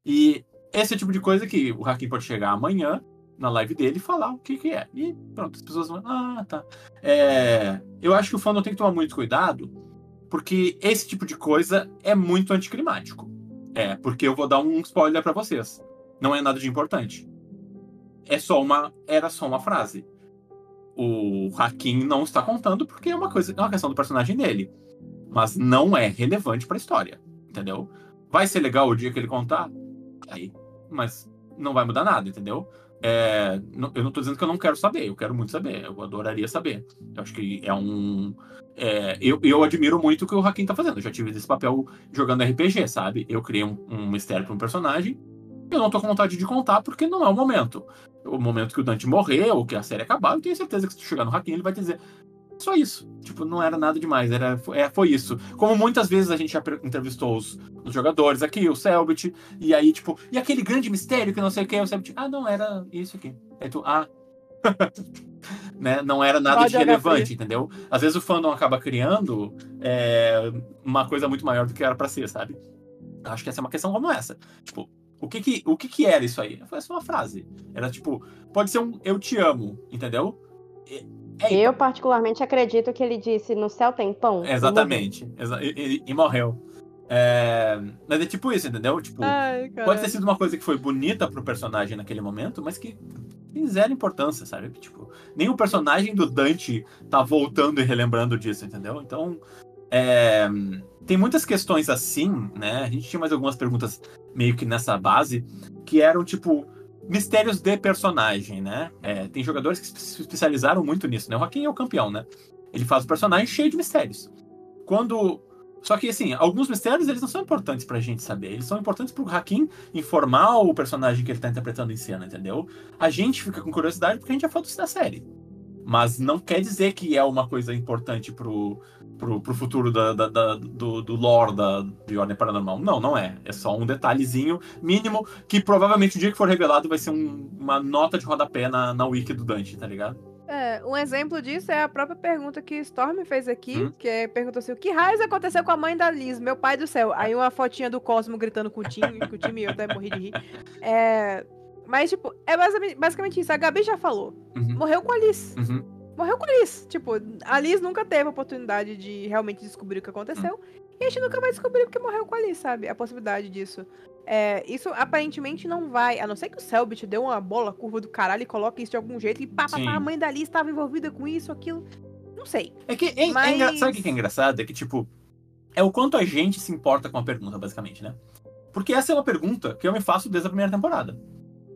E esse é tipo de coisa que o Hakim pode chegar amanhã na live dele e falar o que, que é. E pronto, as pessoas vão. Ah, tá. É, eu acho que o fã não tem que tomar muito cuidado, porque esse tipo de coisa é muito anticlimático. É, porque eu vou dar um spoiler para vocês. Não é nada de importante. É só uma. Era só uma frase. O Hakim não está contando porque é uma coisa. É uma questão do personagem dele. Mas não é relevante para a história. Entendeu? Vai ser legal o dia que ele contar? Aí. Mas não vai mudar nada, entendeu? É, eu não estou dizendo que eu não quero saber, eu quero muito saber, eu adoraria saber. Eu acho que é um. É, eu, eu admiro muito o que o Hakim está fazendo. Eu já tive esse papel jogando RPG, sabe? Eu criei um, um mistério para um personagem. Eu não estou com vontade de contar porque não é o momento. O momento que o Dante morreu, que a série acabou, eu tenho certeza que se tu chegar no Hakim, ele vai te dizer: só isso. Tipo, não era nada demais. Era, é, foi isso. Como muitas vezes a gente já entrevistou os, os jogadores aqui, o Selbit, e aí, tipo, e aquele grande mistério que não sei o que, o Selbit, ah, não, era isso aqui. Aí tu, ah. né? Não era nada Pode de relevante, entendeu? Às vezes o fandom acaba criando é, uma coisa muito maior do que era para ser, sabe? Acho que essa é uma questão como essa. Tipo, o que que, o que que era isso aí? Foi só uma frase. Era tipo, pode ser um eu te amo, entendeu? É, eu, particularmente, acredito que ele disse: no céu tem pão. Exatamente. E, e, e morreu. É... Mas é tipo isso, entendeu? Tipo, Ai, pode ter sido uma coisa que foi bonita pro personagem naquele momento, mas que tem zero importância, sabe? Tipo, nem o personagem do Dante tá voltando e relembrando disso, entendeu? Então, é... tem muitas questões assim, né? A gente tinha mais algumas perguntas meio que nessa base, que eram tipo, mistérios de personagem, né? É, tem jogadores que se especializaram muito nisso, né? O Joaquim é o campeão, né? Ele faz o personagem cheio de mistérios. Quando. Só que, assim, alguns mistérios eles não são importantes pra gente saber. Eles são importantes pro Hakim informar o personagem que ele tá interpretando em cena, entendeu? A gente fica com curiosidade porque a gente é fã da série. Mas não quer dizer que é uma coisa importante pro, pro, pro futuro da, da, da, do, do lore da, de Ordem Paranormal. Não, não é. É só um detalhezinho mínimo que provavelmente o dia que for revelado vai ser um, uma nota de rodapé na, na wiki do Dante, tá ligado? É, um exemplo disso é a própria pergunta que Storm fez aqui, hum? que é, perguntou assim, o que raios aconteceu com a mãe da Liz? Meu pai do céu. Aí uma fotinha do Cosmo gritando com o time, com o time eu até morri de rir. É, mas, tipo, é basicamente, basicamente isso. A Gabi já falou. Uhum. Morreu com a Liz. Uhum morreu com a Liz. Tipo, a Liz nunca teve a oportunidade de realmente descobrir o que aconteceu. Hum. E a gente nunca vai descobrir porque morreu com a Liz, sabe? A possibilidade disso. É, isso aparentemente não vai. A não ser que o Selbit deu uma bola curva do caralho e coloque isso de algum jeito e pá, pá, pá a mãe da Liz estava envolvida com isso, aquilo. Não sei. É que. É, é Mas... é sabe o que é engraçado? É que, tipo. É o quanto a gente se importa com a pergunta, basicamente, né? Porque essa é uma pergunta que eu me faço desde a primeira temporada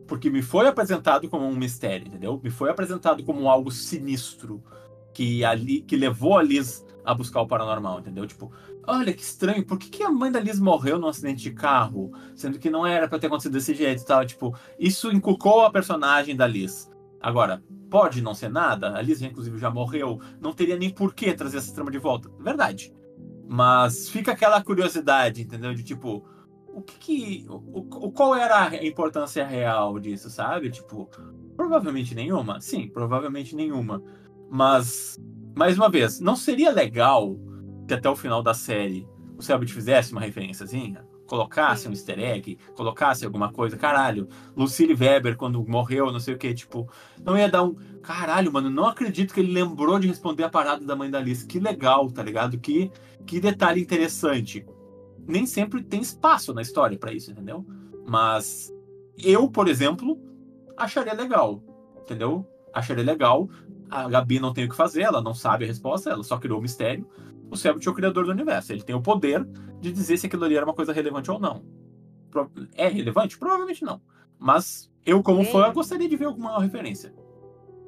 porque me foi apresentado como um mistério, entendeu? Me foi apresentado como algo sinistro que ali que levou a Liz a buscar o paranormal, entendeu? Tipo, olha que estranho, por que, que a mãe da Liz morreu num acidente de carro, sendo que não era para ter acontecido desse jeito e tal, tipo, isso inculcou a personagem da Liz. Agora, pode não ser nada, a Liz inclusive já morreu, não teria nem por que trazer essa trama de volta. Verdade. Mas fica aquela curiosidade, entendeu? De tipo, o que, o, o, qual era a importância real disso, sabe? Tipo, provavelmente nenhuma. Sim, provavelmente nenhuma. Mas, mais uma vez, não seria legal que até o final da série o Selbit fizesse uma referênciazinha? colocasse Sim. um easter egg, colocasse alguma coisa, caralho, Lucille Weber, quando morreu, não sei o que, tipo, não ia dar um. Caralho, mano, não acredito que ele lembrou de responder a parada da mãe da Alice. Que legal, tá ligado? Que, que detalhe interessante. Nem sempre tem espaço na história pra isso, entendeu? Mas eu, por exemplo, acharia legal, entendeu? Acharia legal. A Gabi não tem o que fazer, ela não sabe a resposta, ela só criou o mistério. O Selbit é o criador do universo, ele tem o poder de dizer se aquilo ali era uma coisa relevante ou não. É relevante? Provavelmente não. Mas eu, como Sim. fã, gostaria de ver alguma referência.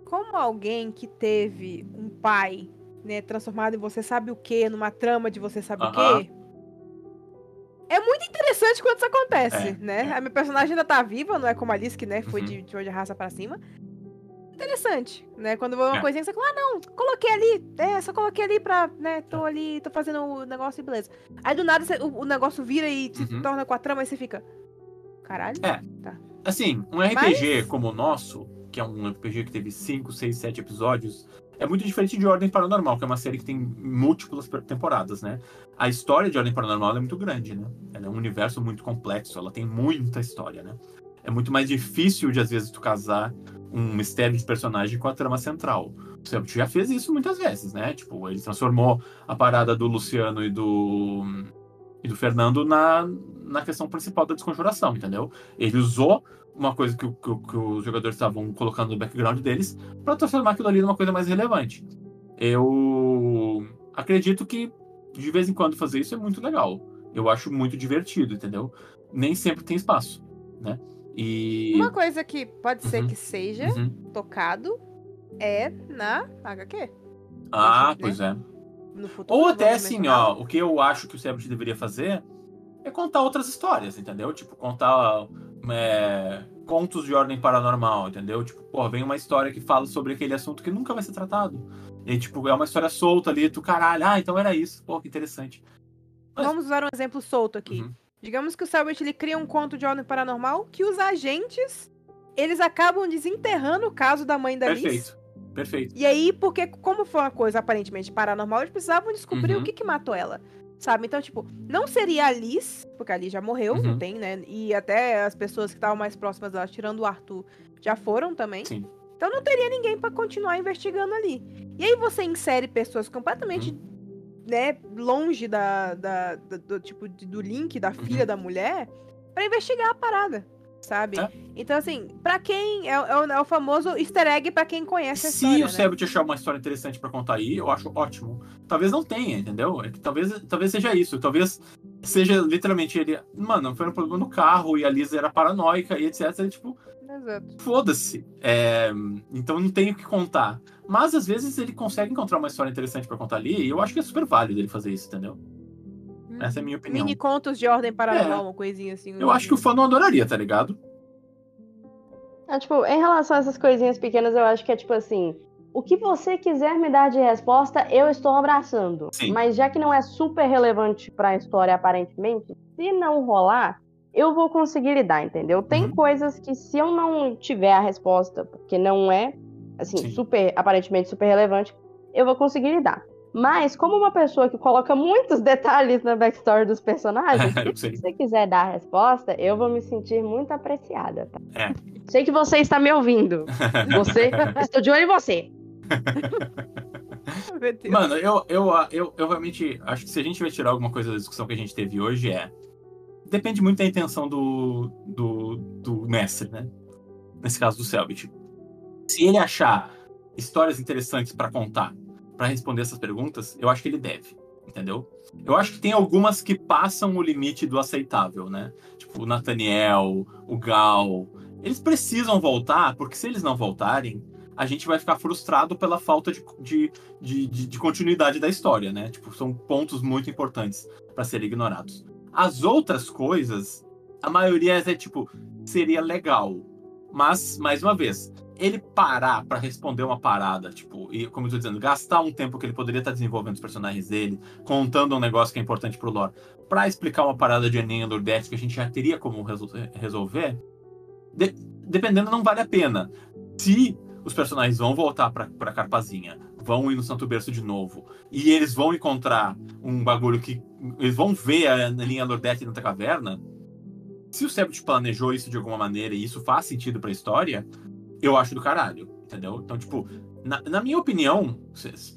Como alguém que teve um pai, né, transformado em você sabe o quê, numa trama de você sabe o Aham. É muito interessante quando isso acontece, É, né? é. A minha personagem ainda tá viva, não é como a Alice, que né, foi Uhum. de, de raça pra cima. Interessante, né? Quando vê uma É. coisinha você fala, ah, não, coloquei ali, é, só coloquei ali pra, né, tô ali, tô fazendo o negócio e beleza. Aí do nada você- o, o negócio vira e se Uhum. torna com a trama e você fica, caralho? É. Assim, um RPG Mas- como o nosso, que é um RPG que teve 5, 6, 7 episódios, é muito diferente de Ordem Paranormal, que é uma série que tem múltiplas temporadas, né? A história de Ordem Paranormal é muito grande, né? Ela é um universo muito complexo, ela tem muita história, né? É muito mais difícil de, às vezes, tu casar um mistério de personagem com a trama central. O já fez isso muitas vezes, né? Tipo, ele transformou a parada do Luciano e do e do Fernando na, na questão principal da desconjuração, entendeu? Ele usou uma coisa que, que que os jogadores estavam colocando no background deles para transformar aquilo ali numa coisa mais relevante. Eu acredito que de vez em quando fazer isso é muito legal. Eu acho muito divertido, entendeu? Nem sempre tem espaço, né? E Uma coisa que pode ser Uhum. que seja Uhum. tocado é na HQ. ah, né? pois é. Ou até assim, mencionar. ó, o que eu acho que o Sebrit deveria fazer é contar outras histórias, entendeu? Tipo, contar é, contos de ordem paranormal, entendeu? Tipo, pô, vem uma história que fala sobre aquele assunto que nunca vai ser tratado. E, tipo, é uma história solta ali, tu caralho, ah, então era isso. Pô, que interessante. mas- Vamos usar um exemplo solto aqui. Uhum. Digamos que o Selbit ele cria um conto de ordem paranormal que os agentes eles acabam desenterrando o caso da mãe da Liz. Perfeito. Perfeito. E aí, porque como foi uma coisa aparentemente paranormal, eles precisavam descobrir Uhum. o que que matou ela. Sabe? Então, tipo, não seria a Liz, porque a Liz já morreu, Uhum. não tem, né? E até as pessoas que estavam mais próximas dela, tirando o Arthur, já foram também. Sim. Então não teria ninguém pra continuar investigando ali. E aí você insere pessoas completamente, né, longe da, da- da- do tipo do link da filha da mulher pra investigar a parada, sabe? É. Então assim, pra quem é, é o, é o famoso Easter egg pra quem conhece a Se história, o né? Achar uma história interessante pra contar aí, eu acho ótimo. Talvez não tenha, entendeu? É que talvez, talvez seja isso. Talvez seja literalmente ele. Mano, foi um problema no carro e a Lisa era paranoica e etc. E, tipo, foda-se. É, então não tenho o que contar. Mas às vezes ele consegue encontrar uma história interessante pra contar ali, e eu acho que é super válido ele fazer isso, entendeu? Essa é a minha opinião. Mini contos de ordem paranormal, É. uma coisinha assim. Eu acho que o fã não adoraria, tá ligado? É, tipo, em relação a essas coisinhas pequenas, eu acho que é tipo assim. O que você quiser me dar de resposta, eu estou abraçando. Sim. Mas já que não é super relevante pra história, aparentemente, se não rolar, eu vou conseguir lidar, entendeu? Tem Uhum. coisas que se eu não tiver a resposta, porque não é, assim, Sim. super, aparentemente super relevante, eu vou conseguir lidar. Mas, como uma pessoa que coloca muitos detalhes na backstory dos personagens, se você quiser dar a resposta, eu vou me sentir muito apreciada, tá? É. Sei que você está me ouvindo. Você, estou de olho em você. Mano, eu, eu, eu, eu realmente acho que se a gente vai tirar alguma coisa da discussão que a gente teve hoje é. Depende muito da intenção do, do, do mestre, né? Nesse caso do Selbit. Se ele achar histórias interessantes pra contar, pra responder essas perguntas, eu acho que ele deve, entendeu? Eu acho que tem algumas que passam o limite do aceitável, né? Tipo, o Nathaniel, o Gal. Eles precisam voltar, porque se eles não voltarem, a gente vai ficar frustrado pela falta de, de, de, de- de continuidade da história, né? Tipo, são pontos muito importantes para serem ignorados. As outras coisas, a maioria é tipo, seria legal. Mas, mais uma vez, ele parar para responder uma parada, tipo, e como eu tô dizendo, gastar um tempo que ele poderia estar desenvolvendo os personagens dele, contando um negócio que é importante pro lore, pra explicar uma parada de Enem e Odete que a gente já teria como resol- resolver, de- dependendo, não vale a pena. Se os personagens vão voltar pra, pra Carpazinha, vão ir no Santo Berço de novo e eles vão encontrar um bagulho que. Eles vão ver a linha Lordete dentro da caverna. Se o Sept planejou isso de alguma maneira e isso faz sentido pra história, eu acho do caralho, entendeu? Então, tipo, na, na minha opinião,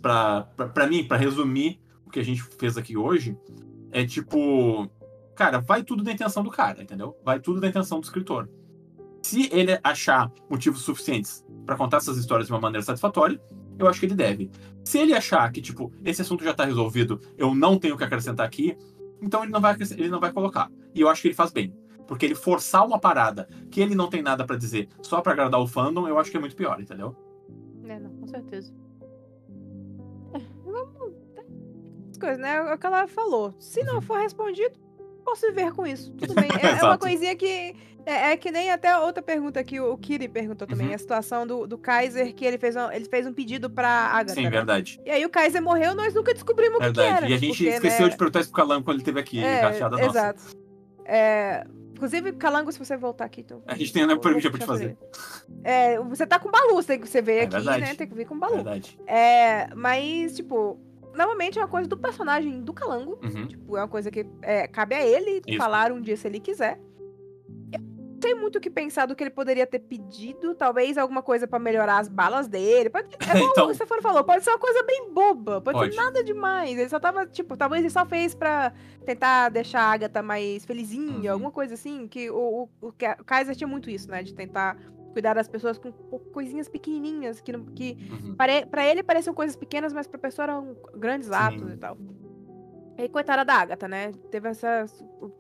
pra, pra, pra mim, pra resumir o que a gente fez aqui hoje, é tipo. Cara, vai tudo da intenção do cara, entendeu? Vai tudo da intenção do escritor. Se ele achar motivos suficientes para contar essas histórias de uma maneira satisfatória, eu acho que ele deve. Se ele achar que, tipo, esse assunto já tá resolvido, eu não tenho o que acrescentar aqui, então ele não vai, ele não vai colocar. E eu acho que ele faz bem. Porque ele forçar uma parada que ele não tem nada para dizer só para agradar o fandom, eu acho que é muito pior, entendeu? É, não, com certeza. É, vamos. As coisas, né? É o que ela falou. Se não for respondido, posso viver com isso. Tudo bem. É, é uma coisinha que. É, é, que nem até outra pergunta que o Kiri perguntou também. Uhum. A situação do, do Kaiser, que ele fez, um, ele fez um pedido pra Agatha. Sim, né? verdade. E aí o Kaiser morreu, nós nunca descobrimos o que, era. E a gente porque, esqueceu né... de perguntar isso pro Calango quando ele esteve aqui. É, exato. É, Inclusive, Calango, se você voltar aqui, então. A gente tem uma pergunta pra te fazer. É, você tá com Balu, tem que você veio é aqui, verdade. né? Tem que vir com Balu. Verdade. É, mas, tipo, novamente é uma coisa do personagem do Calango. Uhum. Tipo, é uma coisa que é, cabe a ele Isso. falar um dia se ele quiser. Não sei muito o que pensar do que ele poderia ter pedido. Talvez alguma coisa para melhorar as balas dele. Pode, é como então... o Stefano falou, pode ser uma coisa bem boba. Pode, pode, ser nada demais. Ele só tava, tipo, talvez ele só fez pra tentar deixar a Agatha mais felizinha, uhum. alguma coisa assim. Que o, o, o Kaiser tinha muito isso, né? De tentar cuidar das pessoas com coisinhas pequenininhas que, que uhum. para ele pareciam coisas pequenas, mas pra pessoa eram grandes Sim. atos e tal. E coitada da Agatha, né? Teve essa.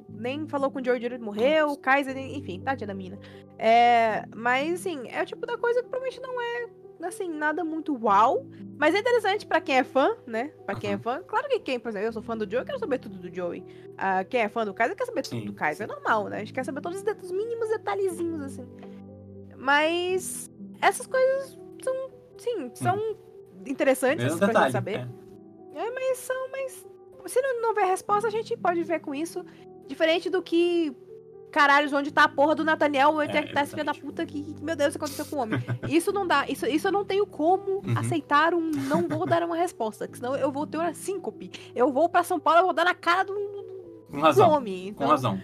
Nem falou com o George ele morreu, o Kaiser, enfim, tadinha da mina. É, mas, assim, é o tipo da coisa que provavelmente não é, assim, nada muito uau. Mas é interessante pra quem é fã, né? Pra quem é fã. Claro que quem, por exemplo, eu sou fã do Joey, eu quero saber tudo do Joey. Uh, quem é fã do Kaiser quer saber tudo sim, do Kaiser. É normal, né? A gente quer saber todos os, os mínimos detalhezinhos, assim. Mas essas coisas são, sim, são hum. interessantes Mesmo pra detalhe, gente saber. É. é. mas são, mas se não, não houver resposta, a gente pode ver com isso. Diferente do que caralhos, onde tá a porra do Nathaniel, onde é, que tá esse filho da puta que, meu Deus, o que aconteceu com o homem? Isso não dá, isso, isso eu não tenho como uhum. aceitar um, não vou dar uma resposta, senão eu vou ter uma síncope. Eu vou pra São Paulo, eu vou dar na cara do, com razão, do homem. Então, com razão.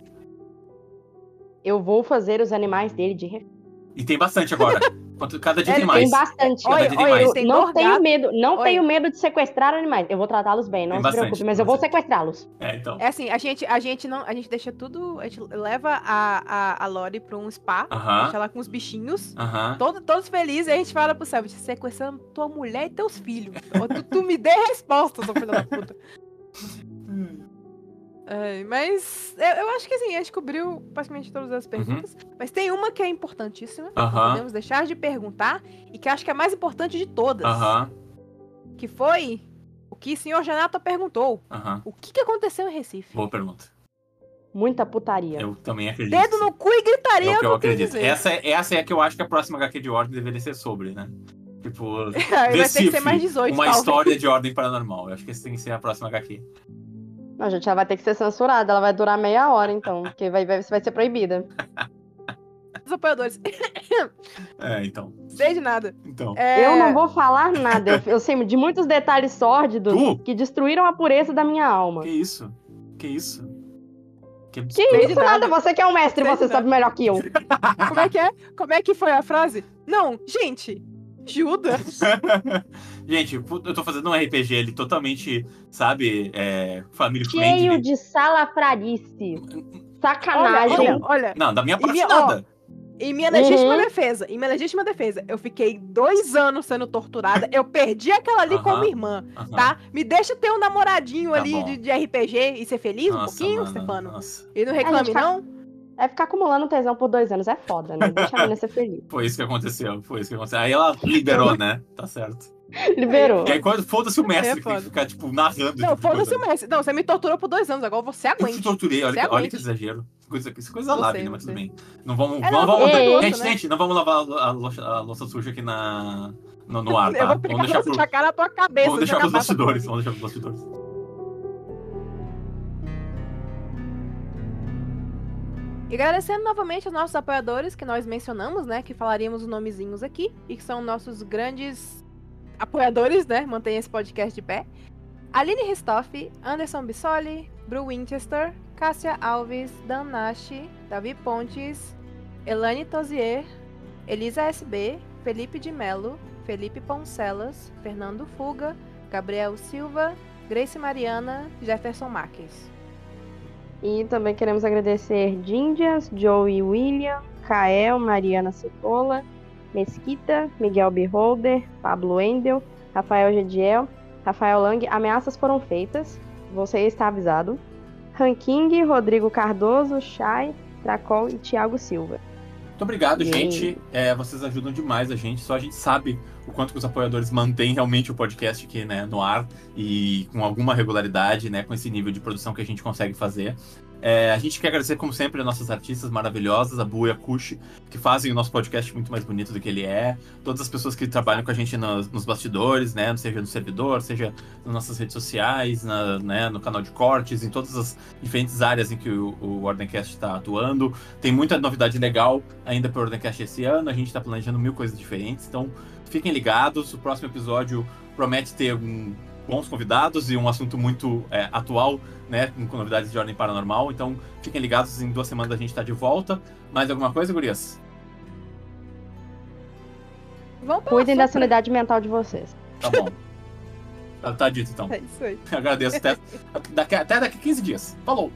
Eu vou fazer os animais dele de refém. E tem bastante agora. Quanto, cada dia é, tem mais. Tem bastante. Cada dia tem mais. Eu não tenho medo, não tenho medo de sequestrar animais. Eu vou tratá-los bem, não tem se bastante, preocupe, mas eu vou sequestrá-los. É, então. É assim, a gente, a gente não, a gente deixa tudo, a gente leva a, a, a Lori pra um spa, uh -huh. deixa ela com os bichinhos, uh -huh. todo, todos felizes, e a gente fala pro Céu, sequestrando tua mulher e teus filhos. tu, tu me dê resposta, seu filho da puta. É, mas eu, eu, acho que assim, a gente cobriu praticamente todas as uhum. perguntas. Uhum. Mas tem uma que é importantíssima. Uhum. Não podemos deixar de perguntar. E que acho que é a mais importante de todas. Uhum. Que foi o que o senhor Janato perguntou. O que, que aconteceu em Recife? Boa pergunta. Muita putaria. Eu também acredito. Dedo no cu e gritaria. É o que eu acredito. Essa, é, essa é a que eu acho que a próxima HQ de ordem deveria ser sobre, né? Tipo, vai ter que ser mais 18, uma talvez. história de ordem paranormal. Eu acho que esse tem que ser a próxima HQ. Não, gente, ela vai ter que ser censurada. Ela vai durar meia hora, então. Porque vai, vai, vai ser proibida. Os apoiadores. É, então. Sei de nada. Então. É... Eu não vou falar nada. Eu, eu, sei de muitos detalhes sórdidos tu? que destruíram a pureza da minha alma. Que isso? Que isso? Que, que isso, nada. nada. Você que é o mestre, você sabe melhor que eu. Como é que é? Como é que foi a frase? Não, gente, Judas? Gente, eu tô fazendo um RPG ali totalmente, sabe, é, família Cheio friendly. de salafrarice. Sacanagem. Olha, olha, olha. Não, da minha parte minha, nada. Ó, em minha legítima uhum. defesa, em minha legítima defesa, eu fiquei dois anos sendo torturada. Eu perdi aquela ali uhum. como irmã, uhum. tá? Me deixa ter um namoradinho tá ali de, de, RPG e ser feliz nossa, um pouquinho, mano, Stefano. Nossa. E não reclame, não? É ficar acumulando tesão por dois anos é foda, né? Deixa a menina ser feliz. Foi isso que aconteceu, foi isso que aconteceu. Aí ela liberou, né? Tá certo. Liberou. E aí, quando foda-se o mestre, é que ficar, tipo, narrando. Não, tipo, foda-se o mestre. Não, você me torturou por dois anos, agora você aguenta. Eu te torturei, olha, olha que exagero. Coisa, coisa lá, né? Mas tudo bem. Não vamos. É, não, vamos, vamos gente, né? gente, não vamos lavar a, a, a louça suja aqui na, no, no ar, tá? Eu vou vamos deixar pro, cara na tua cabeça. Vamos deixar pros bastidores, vamos deixar pros bastidores. E agradecendo novamente aos nossos apoiadores que nós mencionamos, né? Que falaríamos os nomezinhos aqui. E que são nossos grandes apoiadores, né? Mantém esse podcast de pé. Aline Ristoff, Anderson Bissoli, Bru Winchester, Cássia Alves, Dan Nash, Davi Pontes, Elane Tozier, Elisa SB, Felipe de Melo, Felipe Poncelas, Fernando Fuga, Gabriel Silva, Grace Mariana, Jefferson Marques. E também queremos agradecer Dindias, Joey William, Kael, Mariana Cipolla, Mesquita, Miguel Beholder, Pablo Endel, Rafael Gediel, Rafael Lang. Ameaças foram feitas, você está avisado. Ranking, Rodrigo Cardoso, Chay, Tracol e Thiago Silva. Muito obrigado, gente. É, vocês ajudam demais a gente. Só a gente sabe o quanto que os apoiadores mantêm realmente o podcast aqui né, no ar e com alguma regularidade, né, com esse nível de produção que a gente consegue fazer. É, a gente quer agradecer, como sempre, as nossas artistas maravilhosas, a Bu e a Kush, que fazem o nosso podcast muito mais bonito do que ele é. Todas as pessoas que trabalham com a gente nos, nos bastidores, né? Seja no servidor, seja nas nossas redes sociais, na, né, no canal de cortes, em todas as diferentes áreas em que o, o Ordencast está atuando. Tem muita novidade legal ainda para o Ordencast esse ano. A gente está planejando mil coisas diferentes. Então, fiquem ligados. O próximo episódio promete ter um bons convidados e um assunto muito é, atual, né? Com novidades de ordem paranormal. Então, fiquem ligados, em duas semanas a gente tá de volta. Mais alguma coisa, Gurias? Cuidem da sanidade mental de vocês. Tá bom. tá, tá dito, então. É isso aí. Agradeço. Até daqui, até daqui 15 dias. Falou!